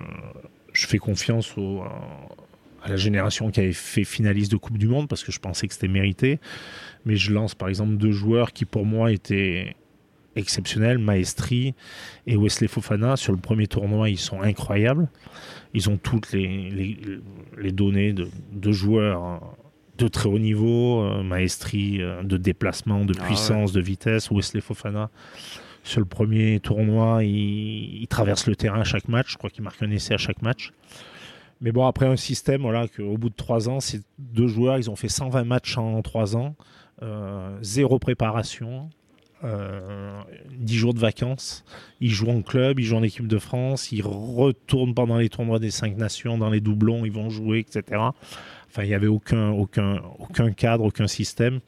je fais confiance au à la génération qui avait fait finaliste de Coupe du Monde parce que je pensais que c'était mérité. Mais je lance par exemple deux joueurs qui pour moi étaient exceptionnels, Maestri et Wesley Fofana. Sur le premier tournoi, ils sont incroyables. Ils ont toutes les, les, données de, de, joueurs de très haut niveau, euh, Maestri euh, de déplacement, de ah puissance, de vitesse, Wesley Fofana. Sur le premier tournoi, il, il, traverse le terrain à chaque match. Je crois qu'il marque un essai à chaque match. Mais bon, après un système, voilà, qu'au bout de trois ans, ces deux joueurs, ils ont fait 120 matchs en trois ans, euh, zéro préparation, euh, 10 jours de vacances. Ils jouent en club, ils jouent en équipe de France, ils retournent pendant les tournois des cinq nations, dans les doublons, ils vont jouer, etc. Enfin, il n'y avait aucun, aucun, aucun cadre, aucun système.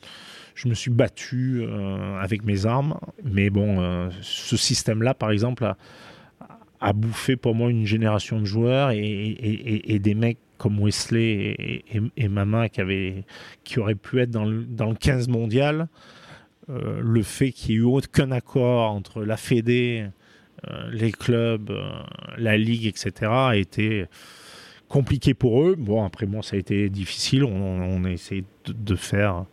Je me suis battu euh, avec mes armes, mais bon, euh, ce système-là, par exemple, a, a bouffé pour moi une génération de joueurs et, des mecs comme Wesley et, Mama qui, avaient, qui auraient pu être dans le, dans le 15 mondial. Euh, le fait qu'il n'y ait eu aucun accord entre la Fédé, euh, les clubs, euh, la Ligue, etc., a été compliqué pour eux. Bon, après, moi, ça a été difficile. On, a essayé de faire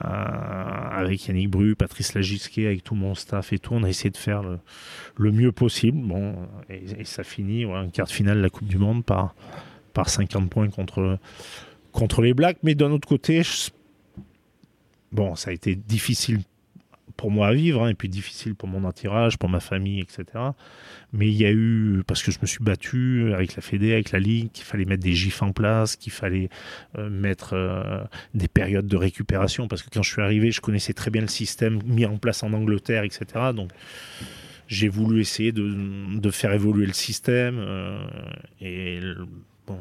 avec Yannick Bru, Patrice Lagisquet, avec tout mon staff et tout. On a essayé de faire le, mieux possible. Bon, et, ça finit ouais, une carte finale de la Coupe du Monde par, par 50 points contre les Blacks. Mais d'un autre côté, bon, ça a été difficile pour moi à vivre, hein, et puis difficile pour mon entourage, pour ma famille, etc. Mais il y a eu, parce que je me suis battu avec la Fédé, avec la Ligue, qu'il fallait mettre des gifs en place, qu'il fallait euh, mettre euh, des périodes de récupération, parce que quand je suis arrivé, je connaissais très bien le système mis en place en Angleterre, etc. Donc j'ai voulu essayer de, faire évoluer le système. Euh, et bon,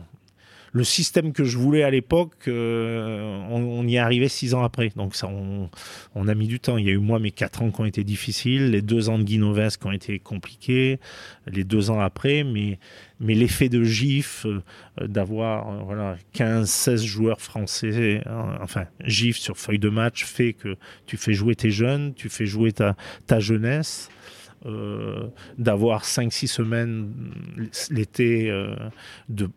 le système que je voulais à l'époque, euh, on, y est arrivé six ans après. Donc ça, on, a mis du temps. Il y a eu moi mes quatre ans qui ont été difficiles, les deux ans de Guinoves qui ont été compliqués, les deux ans après, mais, mais l'effet de GIF, euh, d'avoir euh, voilà, 15-16 joueurs français, hein, enfin GIF sur feuille de match, fait que tu fais jouer tes jeunes, tu fais jouer ta jeunesse. Euh, d'avoir 5-6 semaines l'été euh, de,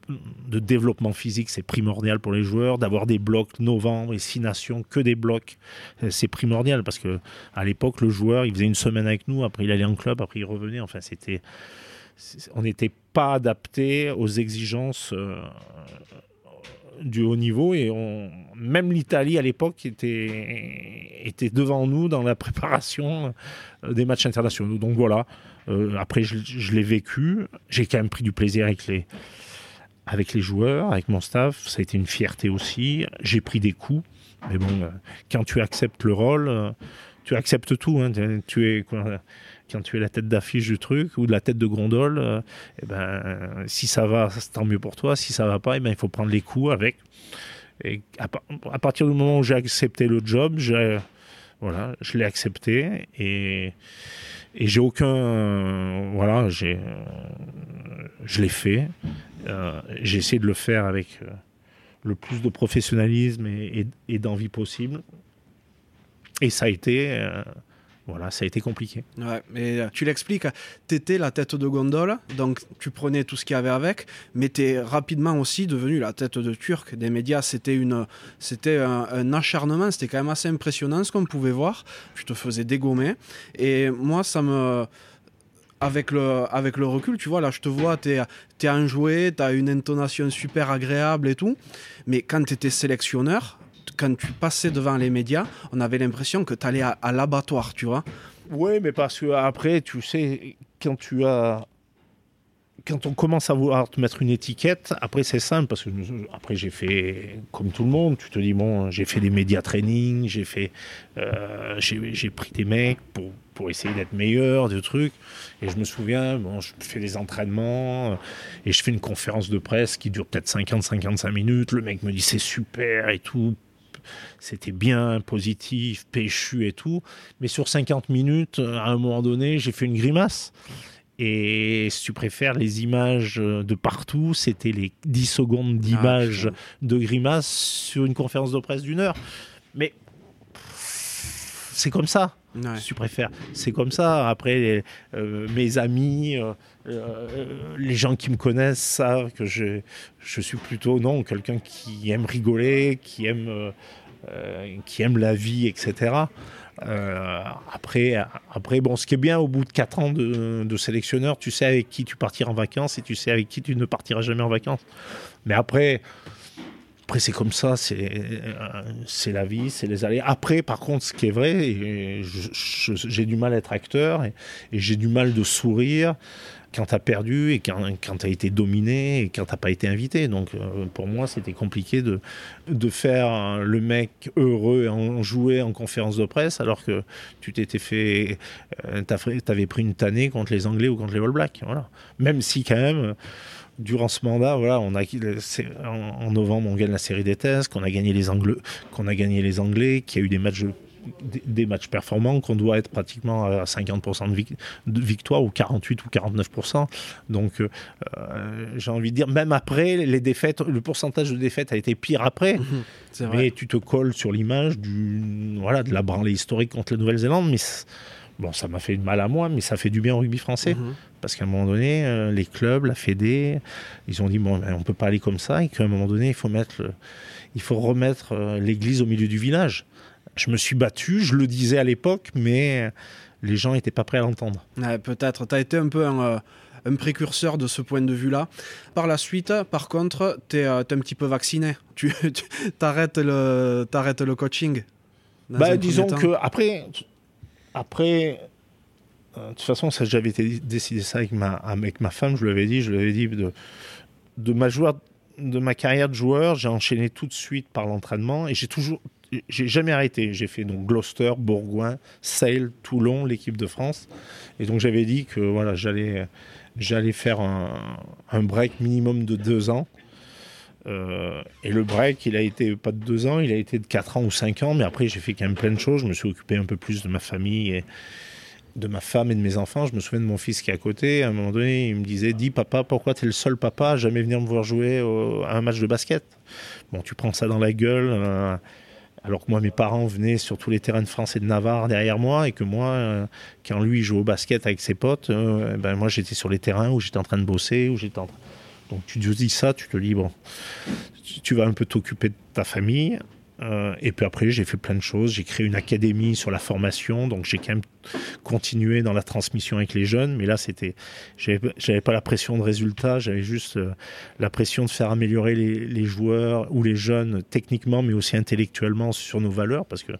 développement physique, c'est primordial pour les joueurs. D'avoir des blocs novembre et 6 nations, que des blocs, euh, c'est primordial parce que l'époque, le joueur, il faisait une semaine avec nous, après il allait en club, après il revenait. Enfin, c'était. On n'était pas adapté aux exigences du haut niveau et on, même l'Italie à l'époque était, était devant nous dans la préparation euh, des matchs internationaux. Donc voilà, euh, après je, l'ai vécu, j'ai quand même pris du plaisir avec les, avec les joueurs, avec mon staff, ça a été une fierté aussi, j'ai pris des coups, mais bon, euh, quand tu acceptes le rôle, tu acceptes tout, hein. tu es quand tu es la tête d'affiche du truc ou de la tête de gondole, euh, eh ben, si ça va, tant mieux pour toi. Si ça va pas, eh ben, il faut prendre les coups avec. À, partir du moment où j'ai accepté le job, voilà, je l'ai accepté et, j'ai aucun. voilà, je l'ai fait. Euh, j'ai essayé de le faire avec euh, le plus de professionnalisme et, et d'envie possible. Et ça a été voilà, ça a été compliqué. Ouais, mais euh, tu l'expliques, tu étais la tête de gondole, donc tu prenais tout ce qu'il y avait avec, mais tu es rapidement aussi devenu la tête de turc des médias. C'était, un, acharnement, c'était quand même assez impressionnant ce qu'on pouvait voir. Tu te faisais dégommer. Et moi, ça me avec le, avec le recul, tu vois, là, je te vois, tu es, enjoué, tu as une intonation super agréable et tout. Mais quand tu étais sélectionneur, quand tu passais devant les médias, on avait l'impression que tu allais à, l'abattoir, tu vois. Oui, mais parce que après, tu sais, quand tu as quand on commence à vouloir te mettre une étiquette, après c'est simple parce que après j'ai fait comme tout le monde. Tu te dis bon, j'ai fait des médias training, j'ai fait, euh, j'ai pris des mecs pour pour essayer d'être meilleur, de trucs. Et je me souviens, bon, je fais des entraînements euh, et je fais une conférence de presse qui dure peut-être 50-55 minutes. Le mec me dit c'est super et tout. C'était bien, positif, péchu et tout. Mais sur 50 minutes, à un moment donné, j'ai fait une grimace. Et si tu préfères, les images de partout, c'était les 10 secondes d'images ah, de grimace sur une conférence de presse d'une heure. Mais c'est comme ça. Si tu préfères, c'est comme ça. Après, euh, mes amis, euh, euh, les gens qui me connaissent savent que je, je suis plutôt non quelqu'un qui aime rigoler, qui aime, qui aime la vie, etc. Euh, après, après, bon, ce qui est bien au bout de 4 ans de, sélectionneur, tu sais avec qui tu partiras en vacances et tu sais avec qui tu ne partiras jamais en vacances. Mais après, après c'est comme ça, c'est c'est la vie, c'est les allées. Après, par contre, ce qui est vrai, j'ai du mal à être acteur et j'ai du mal de sourire quand tu as perdu et quand, tu as été dominé et quand tu pas été invité. Donc euh, pour moi, c'était compliqué de, faire le mec heureux en jouer en conférence de presse alors que tu t'étais fait. Euh, tu pris une tannée contre les Anglais ou contre les All Blacks. Voilà. Même si, quand même durant ce mandat, voilà, on a en, novembre on gagne la série des tests, qu'on a gagné les Anglais, qu'on a gagné les Anglais, qu'il y a eu des matchs des matchs performants qu'on doit être pratiquement à 50% de, victoire ou 48 ou 49%. Donc, euh, j'ai envie de dire, même après les défaites, le pourcentage de défaites a été pire après. Mhm, mais tu te colles sur l'image du, voilà, de la branlée historique contre la Nouvelle-Zélande. Mais bon, ça m'a fait du mal à moi, mais ça fait du bien au rugby français. Mhm. Parce qu'à un moment donné, euh, les clubs, la Fédé, ils ont dit bon, ben, on peut pas aller comme ça et qu'à un moment donné, il faut mettre, il faut remettre euh, l'église au milieu du village je me suis battu, je le disais à l'époque, mais les gens n'étaient pas prêts à l'entendre. Peut-être. Tu as été un peu euh, un, précurseur de ce point de vue-là. Par la suite, par contre, tu es, euh, un petit peu vacciné. [LAUGHS] Tu, arrêtes, le, arrêtes le coaching. Bah, disons que après, après euh, de toute façon, j'avais décidé ça avec ma, avec ma femme, je lui avais dit, je lui avais dit de, de ma joueur, de ma carrière de joueur, j'ai enchaîné tout de suite par l'entraînement et j'ai toujours j'ai jamais arrêté. J'ai fait donc Gloucester, Bourgoin, Sale, Toulon, l'équipe de France. Et donc j'avais dit que voilà, j'allais, j'allais faire un, break minimum de deux ans. Euh, et le break, il a été pas de deux ans, il a été de quatre ans ou cinq ans. Mais après, j'ai fait quand même plein de choses. Je me suis occupé un peu plus de ma famille et de ma femme et de mes enfants. Je me souviens de mon fils qui est à côté. À un moment donné, il me disait Dis, papa, pourquoi tu es le seul papa à jamais venir me voir jouer à un match de basket? Bon, tu prends ça dans la gueule. Euh, alors que moi, mes parents venaient sur tous les terrains de France et de Navarre derrière moi, et que moi, euh, quand lui jouait au basket avec ses potes, euh, ben moi j'étais sur les terrains où j'étais en train de bosser, où j'étais en Donc tu te dis ça, tu te dis, bon, tu vas un peu t'occuper de ta famille, euh, et puis après, j'ai fait plein de choses. J'ai créé une académie sur la formation, donc j'ai quand même continué dans la transmission avec les jeunes. Mais là, c'était, j'avais pas la pression de résultat, j'avais juste euh, la pression de faire améliorer les, joueurs ou les jeunes techniquement, mais aussi intellectuellement sur nos valeurs, parce que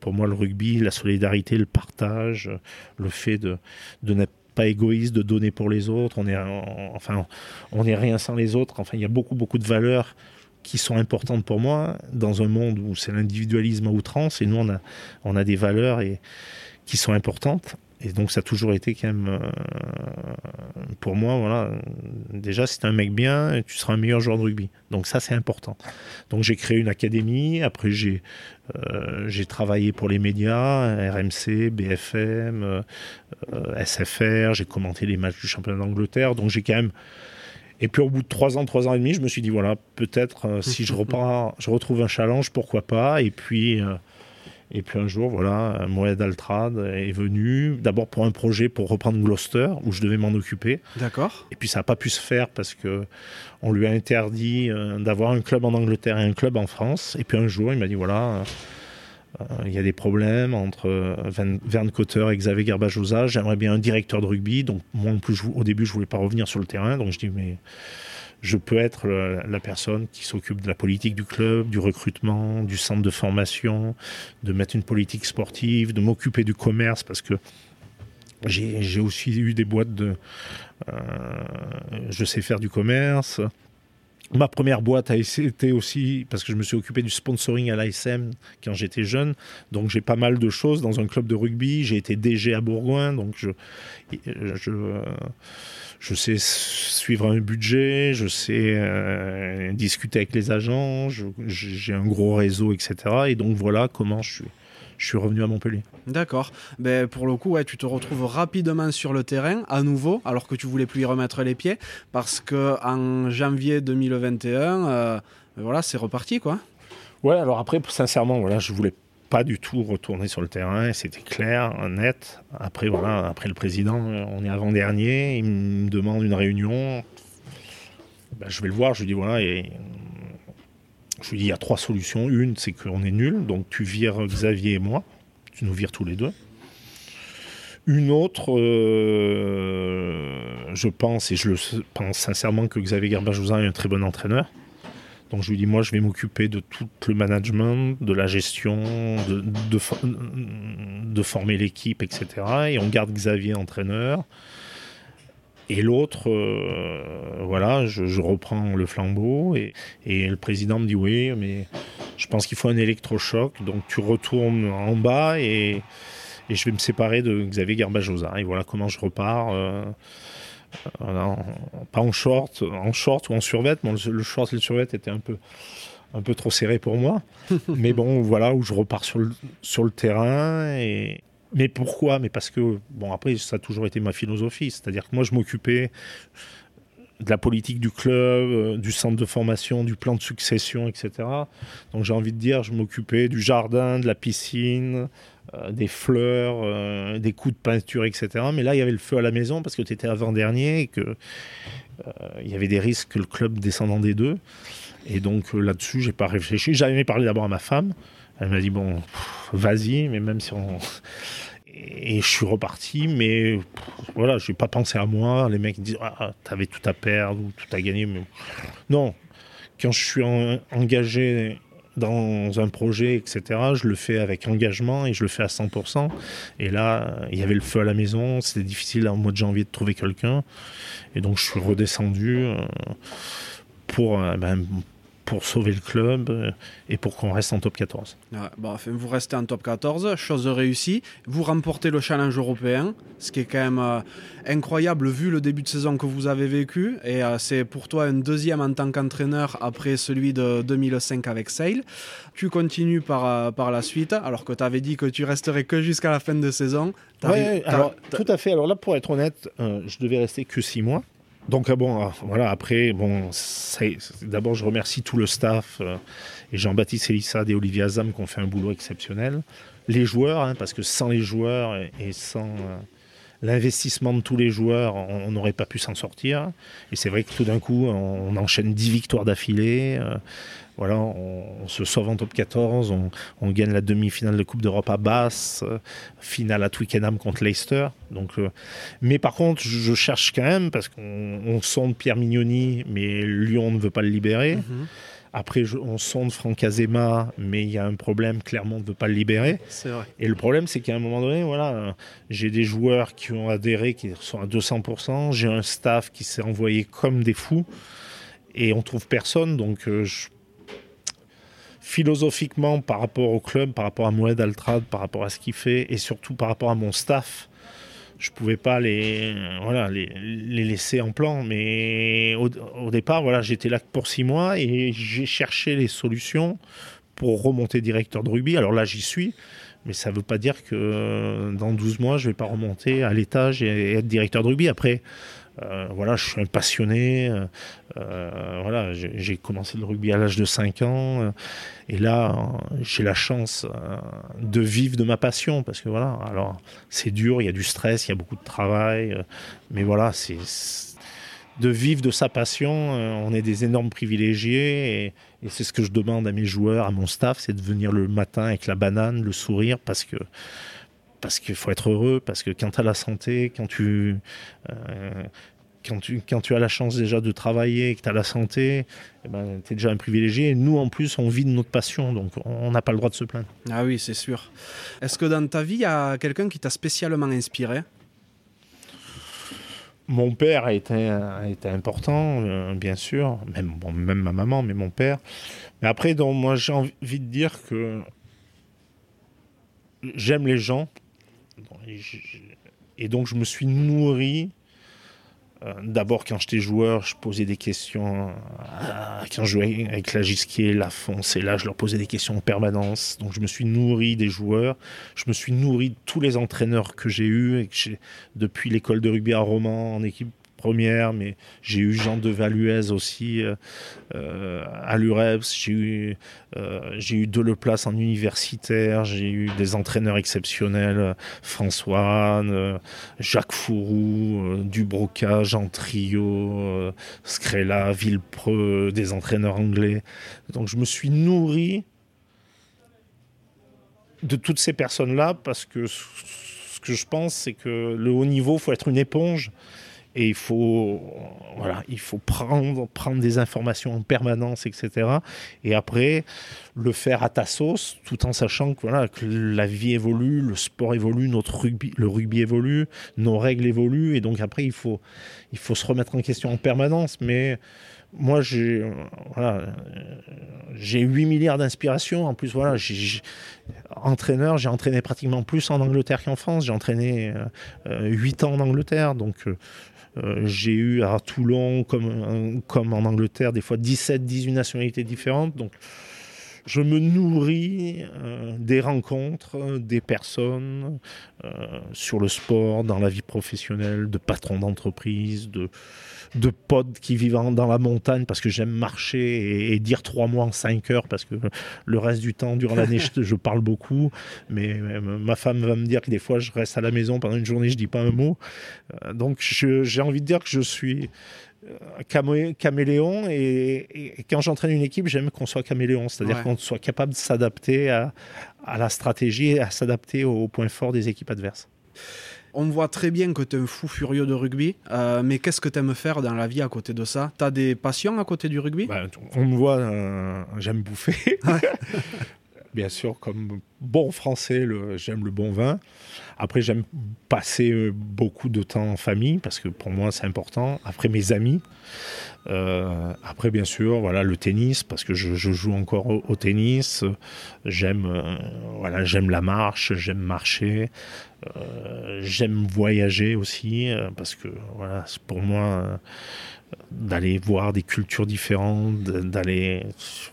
pour moi, le rugby, la solidarité, le partage, le fait de, de n'être pas égoïste, de donner pour les autres. On est, enfin, on n'est rien sans les autres. Enfin, il y a beaucoup, beaucoup de valeurs qui sont importantes pour moi dans un monde où c'est l'individualisme à outrance et nous on a, des valeurs et, qui sont importantes. Et donc ça a toujours été quand même euh, pour moi voilà déjà si t'es un mec bien tu seras un meilleur joueur de rugby. Donc ça c'est important. Donc j'ai créé une académie. Après j'ai euh, j'ai travaillé pour les médias RMC BFM euh, SFR j'ai commenté les matchs du championnat d'Angleterre. Donc j'ai quand même et puis au bout de trois ans, trois ans et demi, je me suis dit voilà, peut-être euh, si je [LAUGHS] repars, je retrouve un challenge, pourquoi pas. Et puis, euh, et puis un jour, voilà, Moed Altrad est venu, d'abord pour un projet pour reprendre Gloucester, où je devais m'en occuper. D'accord. Et puis ça n'a pas pu se faire parce que on lui a interdit euh, d'avoir un club en Angleterre et un club en France. Et puis un jour, il m'a dit voilà il y a des problèmes entre euh, Verne Cotter et Xavier Garbajosa. J'aimerais bien un directeur de rugby. Donc, moi, en plus, au début, je voulais pas revenir sur le terrain. Donc, je dis, mais je peux être la personne qui s'occupe de la politique du club, du recrutement, du centre de formation, de mettre une politique sportive, de m'occuper du commerce parce que J'ai aussi eu des boîtes de. je sais faire du commerce. Ma première boîte a été aussi, parce que je me suis occupé du sponsoring à l'ASM quand j'étais jeune, donc j'ai pas mal de choses dans un club de rugby. J'ai été DG à Bourgoin, donc je, je, je sais suivre un budget, je sais euh, discuter avec les agents, j'ai un gros réseau, etc. Et donc voilà comment je suis je suis revenu à Montpellier. D'accord. Ben, pour le coup, ouais, tu te retrouves rapidement sur le terrain, à nouveau, alors que tu voulais plus y remettre les pieds, parce que en janvier 2021, euh, ben voilà, c'est reparti, quoi. Ouais, alors après, sincèrement, voilà, je voulais pas du tout retourner sur le terrain, c'était clair, net. Après, voilà, après le président, on est avant-dernier, il me demande une réunion. Ben, je vais le voir, je lui dis voilà, et je lui dis, il y a trois solutions. Une, c'est qu'on est nul, donc tu vires Xavier et moi. Tu nous vires tous les deux. Une autre, euh, je pense, et je le pense sincèrement, que Xavier Gerbajouza est un très bon entraîneur. Donc je lui dis, moi, je vais m'occuper de tout le management, de la gestion, de former l'équipe, etc. Et on garde Xavier entraîneur. Et l'autre, euh, voilà, je, reprends le flambeau et, le président me dit oui, mais je pense qu'il faut un électrochoc. Donc tu retournes en bas et, je vais me séparer de Xavier Garbajosa. Et voilà comment je repars. Euh, pas en short, en short ou en survêt. le, short et le survêt étaient un peu, un peu trop serrés pour moi. [LAUGHS] mais bon, voilà où je repars sur le, sur le terrain et, mais pourquoi? Mais parce que, bon, après, ça a toujours été ma philosophie. C'est-à-dire que moi, je m'occupais de la politique du club, euh, du centre de formation, du plan de succession, etc. Donc j'ai envie de dire, je m'occupais du jardin, de la piscine, euh, des fleurs, euh, des coups de peinture, etc. Mais là, il y avait le feu à la maison parce que tu étais avant-dernier et que il y avait des risques que le club descendant des deux. Et donc là-dessus, j'ai pas réfléchi. J'avais parlé d'abord à ma femme. Elle m'a dit bon, vas-y, mais même si on et je suis reparti, mais voilà, je n'ai pas pensé à moi. Les mecs disent ah, t'avais tout à perdre ou tout à gagner, mais non. Quand je suis engagé dans un projet, etc., je le fais avec engagement et je le fais à 100%. Et là, il y avait le feu à la maison, c'était difficile en mois de janvier de trouver quelqu'un. Et donc, je suis redescendu euh, pour, euh, ben, pour sauver le club euh, et pour qu'on reste en top 14. bon, vous restez en top 14, chose réussie. Vous remportez le challenge européen, ce qui est quand même euh, incroyable vu le début de saison que vous avez vécu. Et euh, c'est pour toi un deuxième en tant qu'entraîneur après celui de 2005 avec Sale. Tu continues par, par la suite, alors que tu avais dit que tu resterais que jusqu'à la fin de saison. Oui, alors tout à fait. Alors là, pour être honnête, je devais rester que six mois. Donc ah bon, ah, voilà, après, bon, d'abord je remercie tout le staff euh, et Jean-Baptiste Elissade et Olivier Azam qui ont fait un boulot exceptionnel. Les joueurs, hein, parce que sans les joueurs et, sans euh, l'investissement de tous les joueurs, on n'aurait pas pu s'en sortir. Et c'est vrai que tout d'un coup, on, enchaîne 10 victoires d'affilée. Euh, voilà, on, se sauve en top 14, on, gagne la demi-finale de Coupe d'Europe à Basse, euh, finale à Twickenham contre Leicester. Donc, euh, mais par contre, je cherche quand même, parce qu'on sonde Pierre Mignoni, mais Lyon ne veut pas le libérer. Mhm. Après, on sonde Franck Azema, mais il y a un problème, clairement, on ne veut pas le libérer. Et le problème, c'est qu'à un moment donné, voilà, j'ai des joueurs qui ont adhéré, qui sont à 200%, j'ai un staff qui s'est envoyé comme des fous, et on trouve personne, donc euh, je philosophiquement par rapport au club, par rapport à Moed Altrad, par rapport à ce qu'il fait et surtout par rapport à mon staff, je pouvais pas les, voilà, les, laisser en plan. Mais au, départ, voilà, j'étais là pour six mois et j'ai cherché les solutions pour remonter directeur de rugby. Alors là, j'y suis. Mais ça ne veut pas dire que dans 12 mois, je ne vais pas remonter à l'étage et être directeur de rugby. Après, euh, voilà, je suis un passionné. Euh, euh, voilà, j'ai commencé le rugby à l'âge de 5 ans. et là, j'ai la chance de vivre de ma passion. Parce que voilà, alors c'est dur, il y a du stress, il y a beaucoup de travail. mais voilà, c'est de vivre de sa passion. on est des énormes privilégiés. Et, et c'est ce que je demande à mes joueurs, à mon staff, c'est de venir le matin avec la banane, le sourire, parce que parce qu'il faut être heureux, parce que quand tu as la santé, quand tu, euh, quand, tu, quand tu as la chance déjà de travailler, que tu as la santé, eh ben, tu es déjà un privilégié. Et nous, en plus, on vit de notre passion, donc on n'a pas le droit de se plaindre. Ah oui, c'est sûr. Est-ce que dans ta vie, il y a quelqu'un qui t'a spécialement inspiré? Mon père a été, important, euh, bien sûr, même, même ma maman, mais mon père. Mais après, donc, moi, j'ai envie de dire que j'aime les gens. Et donc, je me suis nourri euh, d'abord, quand j'étais joueur, je posais des questions. Euh, quand je jouais avec la Gisquier, la Fonce, et là, je leur posais des questions en permanence. Donc, je me suis nourri des joueurs. Je me suis nourri de tous les entraîneurs que j'ai eus depuis l'école de rugby à Romans, en équipe mais j'ai eu Jean de Valuez aussi euh, euh, à l'UREPS, j'ai eu, euh, j'ai eu Deleplace en universitaire, j'ai eu des entraîneurs exceptionnels, François, Jacques Fourou, Dubroca, Jean Trio, Scrella, Villepreux, des entraîneurs anglais. Donc je me suis nourri de toutes ces personnes-là parce que ce que je pense, c'est que le haut niveau, faut être une éponge. Et il faut, voilà, il faut prendre, prendre des informations en permanence, etc. Et après, le faire à ta sauce, tout en sachant que, voilà, la vie évolue, le sport évolue, notre rugby, le rugby évolue, nos règles évoluent. Et donc après, il faut, il faut se remettre en question en permanence. Mais moi, j'ai voilà, j'ai 8 milliards d'inspiration. En plus, voilà, j'ai, entraîneur, j'ai entraîné pratiquement plus en Angleterre qu'en France. J'ai entraîné 8 euh, ans en Angleterre. Donc, euh, euh, j'ai eu à Toulon, comme, comme en Angleterre, des fois 17, 18 nationalités différentes. Donc, je me nourris euh, des rencontres, des personnes euh, sur le sport, dans la vie professionnelle, de patrons d'entreprise, de, de potes qui vivent dans la montagne parce que j'aime marcher et, dire trois mois en cinq heures parce que le reste du temps, durant l'année, je, parle beaucoup. Mais ma femme va me dire que des fois, je reste à la maison pendant une journée, je dis pas un mot. Euh, donc, j'ai envie de dire que je suis euh, caméléon et, quand j'entraîne une équipe, j'aime qu'on soit caméléon, c'est-à-dire qu'on soit capable de s'adapter à, à, la stratégie et à s'adapter aux points forts des équipes adverses on voit très bien que tu es un fou furieux de rugby, euh, mais qu'est-ce que tu aimes faire dans la vie à côté de ça? Tu as des passions à côté du rugby? Bah, On me voit, euh, j'aime bouffer. [LAUGHS] Bien sûr, comme bon français, j'aime le bon vin. Après, j'aime passer euh, beaucoup de temps en famille parce que pour moi, c'est important. Après, mes amis. Euh, après, bien sûr, voilà, le tennis parce que je, joue encore au, tennis. J'aime, euh, voilà, j'aime la marche, j'aime marcher. j'aime voyager aussi parce que voilà, pour moi d'aller voir des cultures différentes, d'aller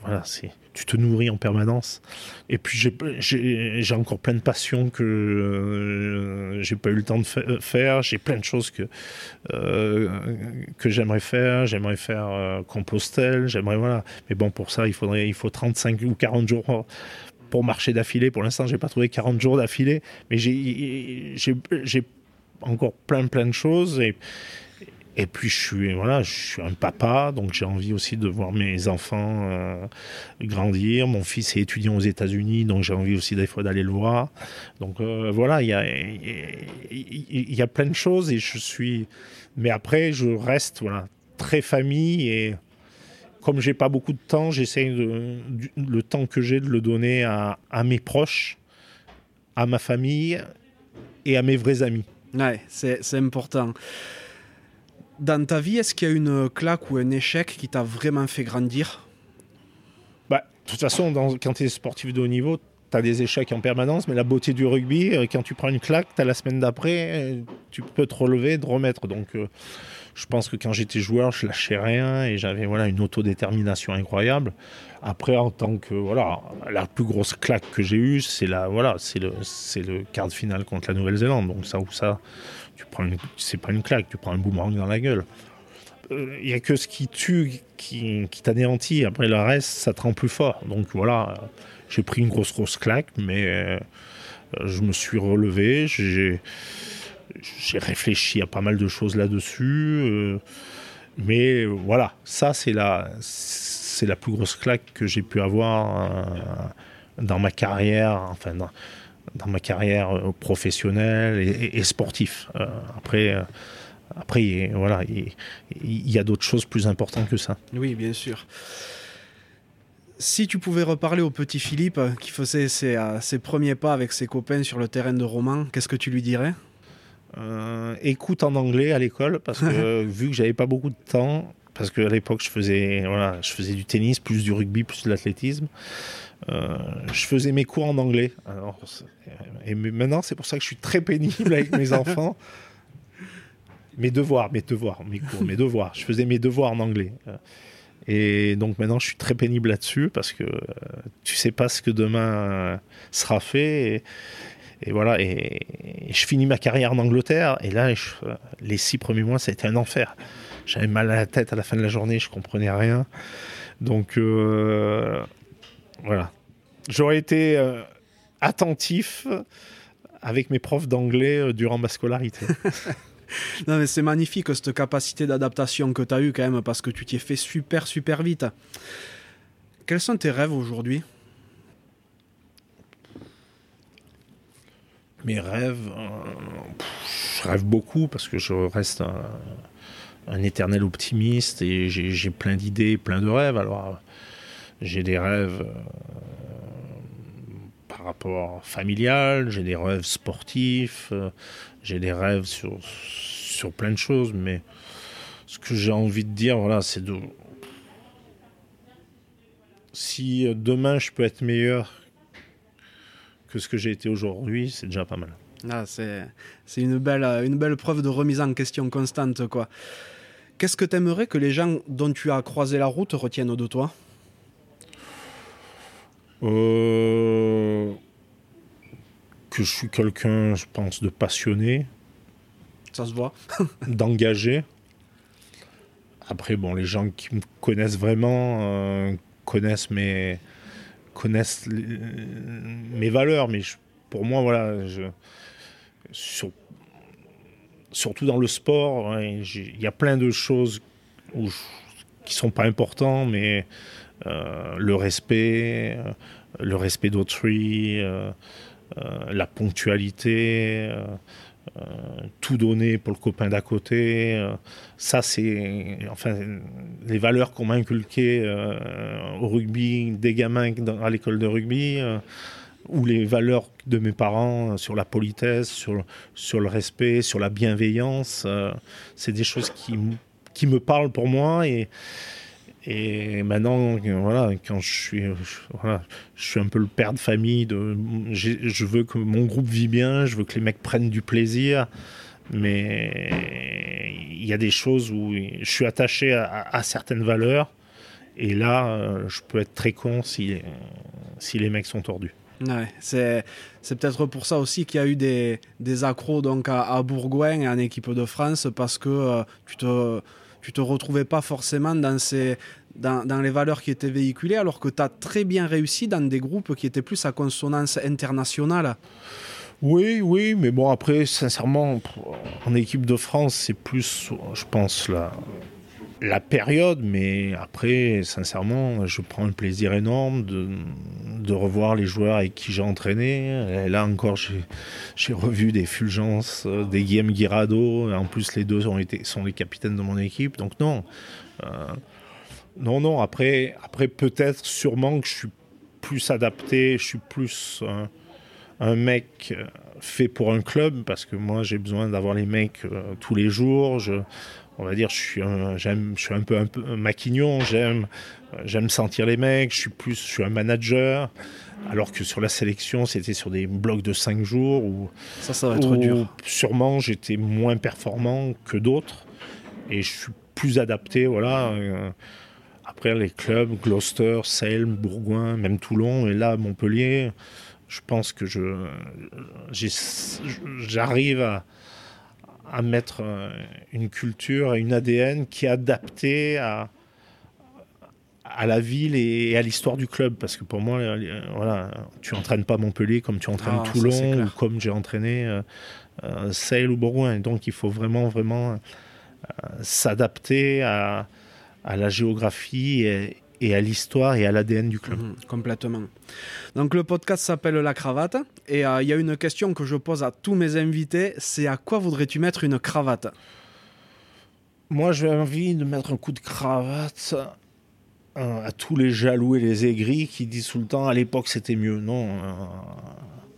voilà, c'est tu te nourris en permanence. Et puis j'ai encore plein de passions que euh, j'ai pas eu le temps de euh, faire. J'ai plein de choses que euh, que j'aimerais faire. J'aimerais faire Compostelle. J'aimerais voilà. Mais bon, pour ça, il faudrait il faut 35 ou 40 jours pour marcher d'affilée. Pour l'instant, j'ai pas trouvé 40 jours d'affilée, mais j'ai encore plein plein de choses et puis je suis voilà, je suis un papa, donc j'ai envie aussi de voir mes enfants euh, grandir. Mon fils est étudiant aux États-Unis, donc j'ai envie aussi des d'aller le voir. Donc euh, voilà, il y a il y, a plein de choses et je suis. Mais après, je reste voilà très famille et comme j'ai pas beaucoup de temps, j'essaie de le temps que j'ai de le donner à, à mes proches, à ma famille et à mes vrais amis. Ouais, c'est important. Dans ta vie, est-ce qu'il y a une claque ou un échec qui t'a vraiment fait grandir? Bah, De toute façon, quand tu es sportif de haut niveau, tu as des échecs en permanence, mais la beauté du rugby, euh, quand tu prends une claque, tu as la semaine d'après, euh, tu peux te relever, te remettre. Donc, euh, je pense que quand j'étais joueur, je lâchais rien et j'avais voilà, une autodétermination incroyable. Après, en tant que. Voilà, la plus grosse claque que j'ai eue, c'est voilà, le, le quart de finale contre la Nouvelle-Zélande. Donc, ça ou ça tu prends c'est pas une claque, tu prends un boomerang dans la gueule. Il euh, n'y a que ce qui tue qui, t'anéantit. Après, le reste, ça te rend plus fort. Donc voilà, j'ai pris une grosse, grosse claque, mais euh, je me suis relevé. J'ai, réfléchi à pas mal de choses là-dessus. Euh, mais voilà, ça, c'est la, c'est la plus grosse claque que j'ai pu avoir dans ma carrière. Enfin, dans ma carrière euh, professionnelle et, et, sportif. Euh, après, euh, après, voilà, il, y a d'autres choses plus importantes que ça. Oui, bien sûr. Si tu pouvais reparler au petit Philippe qui faisait ses, ses premiers pas avec ses copains sur le terrain de Roman, qu'est-ce que tu lui dirais? Euh, écoute en anglais à l'école parce que [LAUGHS] vu que j'avais pas beaucoup de temps, parce qu'à l'époque je faisais voilà, je faisais du tennis, plus du rugby, plus de l'athlétisme. Euh, je faisais mes cours en anglais. Alors, et maintenant, c'est pour ça que je suis très pénible avec mes [LAUGHS] enfants. Mes devoirs, mes devoirs, mes cours, mes devoirs. Je faisais mes devoirs en anglais. Et donc maintenant, je suis très pénible là-dessus parce que tu sais pas ce que demain sera fait. Et, et voilà, et, je finis ma carrière en Angleterre. Et là, les six premiers mois, ça a été un enfer. J'avais mal à la tête à la fin de la journée, je comprenais rien. Donc euh, voilà, j'aurais été euh, attentif avec mes profs d'anglais euh, durant ma scolarité. [LAUGHS] non mais c'est magnifique cette capacité d'adaptation que tu as eue quand même parce que tu t'y es fait super super vite. Quels sont tes rêves aujourd'hui? Mes rêves, euh, je rêve beaucoup parce que je reste un, éternel optimiste et j'ai plein d'idées, plein de rêves. Alors, j'ai des rêves euh, par rapport familial, j'ai des rêves sportifs, euh, j'ai des rêves sur, sur plein de choses, mais ce que j'ai envie de dire, voilà, c'est de. Si demain je peux être meilleur que ce que j'ai été aujourd'hui, c'est déjà pas mal. Ah, c'est une belle, une belle preuve de remise en question constante. quoi. Qu'est-ce que tu aimerais que les gens dont tu as croisé la route retiennent de toi? Euh, Que je suis quelqu'un, je pense, de passionné. Ça se voit. [LAUGHS] d'engagé. Après, bon, les gens qui me connaissent vraiment euh, connaissent mes, connaissent mes valeurs, mais pour moi, voilà, je, surtout dans le sport, il y a plein de choses où qui sont pas importantes, mais euh, le respect, euh, le respect d'autrui, euh, la ponctualité. tout donner pour le copain d'à côté. ça, c'est enfin les valeurs qu'on m'a inculquées au rugby, des gamins à l'école de rugby ou les valeurs de mes parents sur la politesse, sur, le respect, sur la bienveillance. Euh, c'est des choses qui, qui me parlent pour moi et, et maintenant, voilà, quand je suis, voilà, je suis un peu le père de famille, je veux que mon groupe vit bien, je veux que les mecs prennent du plaisir, mais il y a des choses où je suis attaché à, certaines valeurs, et là, euh, je peux être très con si, si les mecs sont tordus. Ouais, c'est, peut-être pour ça aussi qu'il y a eu des, des accros donc à, à, Bourgoin en équipe de France parce que euh, tu te tu te retrouvais pas forcément dans ces dans, dans les valeurs qui étaient véhiculées alors que tu as très bien réussi dans des groupes qui étaient plus à consonance internationale. Oui, oui, mais bon après sincèrement en équipe de France, c'est plus je pense là la période, mais après, sincèrement, je prends un plaisir énorme de, revoir les joueurs avec qui j'ai entraîné. Là encore, j'ai revu des Fulgences, euh, des Guillaume Guirado. En plus, les deux ont été, sont les capitaines de mon équipe. Donc non. Euh, non, non. Après, après peut-être, sûrement que je suis plus adapté, je suis plus un mec euh, fait pour un club, parce que moi, j'ai besoin d'avoir les mecs tous les jours. On va dire, je suis un, j'aime, je suis un peu un, peu maquignon, j'aime, j'aime sentir les mecs, je suis plus, je suis un manager. Alors que sur la sélection, c'était sur des blocs de 5 jours où, ça, ça va être dur. Sûrement, j'étais moins performant que d'autres et je suis plus adapté, voilà. Euh, après, les clubs, Gloucester, Selm, Bourgoin, même Toulon, et là, Montpellier, je pense que je, j'arrive à, à mettre euh, une culture et une ADN qui est adaptée à, à la ville et à l'histoire du club. Parce que pour moi, euh, voilà, tu entraînes pas Montpellier comme tu entraînes ah, Toulon ou comme j'ai entraîné euh, euh ou Bourgoin. Donc il faut vraiment, vraiment s'adapter à, à, la géographie et, et à l'histoire et à l'ADN du club. Mhm, complètement. Donc le podcast s'appelle La Cravate et euh, il y a une question que je pose à tous mes invités, c'est à quoi voudrais-tu mettre une cravate? Moi j'ai envie de mettre un coup de cravate euh, à tous les jaloux et les aigris qui disent tout le temps à l'époque c'était mieux. Non, euh,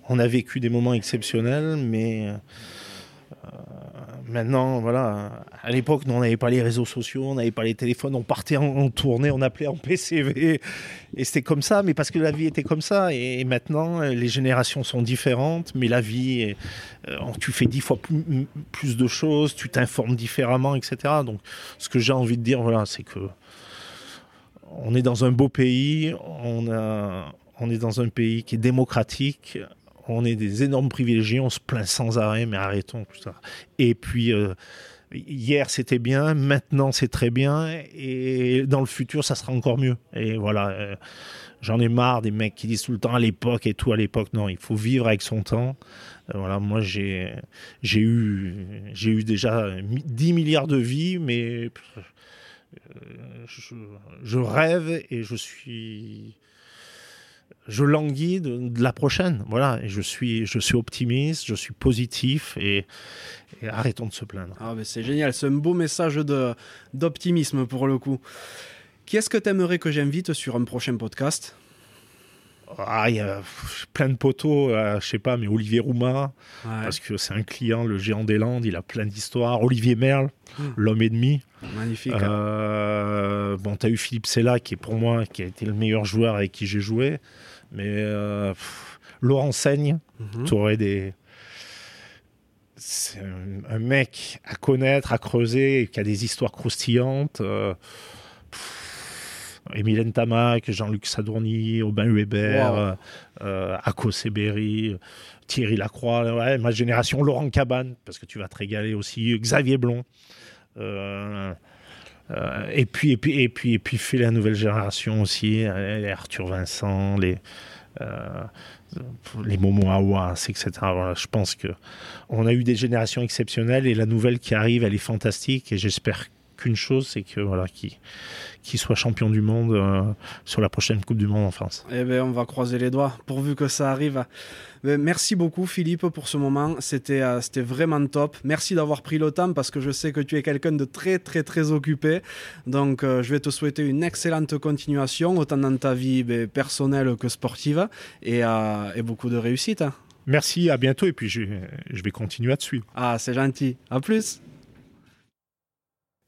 on a vécu des moments exceptionnels mais maintenant, voilà, à l'époque, on n'avait pas les réseaux sociaux, on n'avait pas les téléphones, on partait en, tournée, on appelait en PCV, et c'était comme ça, mais parce que la vie était comme ça. Et, maintenant, les générations sont différentes, mais la vie, euh, tu fais dix fois plus, de choses, tu t'informes différemment, etc. Donc, ce que j'ai envie de dire, voilà, c'est que on est dans un beau pays, on, on est dans un pays qui est démocratique, on est des énormes privilégiés, on se plaint sans arrêt, mais arrêtons tout ça. Et puis, euh, hier c'était bien, maintenant c'est très bien, et dans le futur ça sera encore mieux. Et voilà, euh, j'en ai marre des mecs qui disent tout le temps à l'époque et tout à l'époque. Non, il faut vivre avec son temps. Euh, voilà, moi j'ai eu eu déjà 10 milliards de vies, mais je rêve et je suis je languis de, la prochaine. Voilà, et je suis, je suis optimiste, je suis positif et, arrêtons de se plaindre. Ah, c'est génial, c'est un beau message d'optimisme pour le coup. Qui est-ce que tu aimerais que j'invite sur un prochain podcast? Ah, il y a plein de poteaux, euh, je sais pas, mais Olivier Roumain, parce que c'est un client, le géant des Landes, il a plein d'histoires. Olivier Merle, hmm. l'homme ennemi. Magnifique. Euh, bon, tu as eu Philippe Sella, qui est pour moi, qui a été le meilleur joueur avec qui j'ai joué. Mais euh, Laurent Seigne, mhm. tu aurais des. C'est un, mec à connaître, à creuser, qui a des histoires croustillantes. Euh, Émile Tamac, Jean-Luc Sadourny, Aubin Weber, wow. euh, Ako Thierry Lacroix, ma génération, Laurent Cabane, parce que tu vas te régaler aussi, Xavier Blond. Euh, euh, et puis et puis et puis et puis fait la nouvelle génération aussi, les Arthur Vincent, les euh, les Momo Awas, etc. Voilà, je pense que on a eu des générations exceptionnelles et la nouvelle qui arrive, elle est fantastique et j'espère qu'une chose, c'est que voilà, qui qui soit champion du monde euh, sur la prochaine Coupe du Monde en France. Eh bien, on va croiser les doigts pourvu que ça arrive. merci beaucoup Philippe pour ce moment, c'était euh, c'était vraiment top. Merci d'avoir pris le temps parce que je sais que tu es quelqu'un de très très très occupé. Donc euh, je vais te souhaiter une excellente continuation, autant dans ta vie ben, personnelle que sportive, et, et beaucoup de réussite. Merci, à bientôt, et puis je, je vais continuer à te suivre. Ah, c'est gentil. À plus.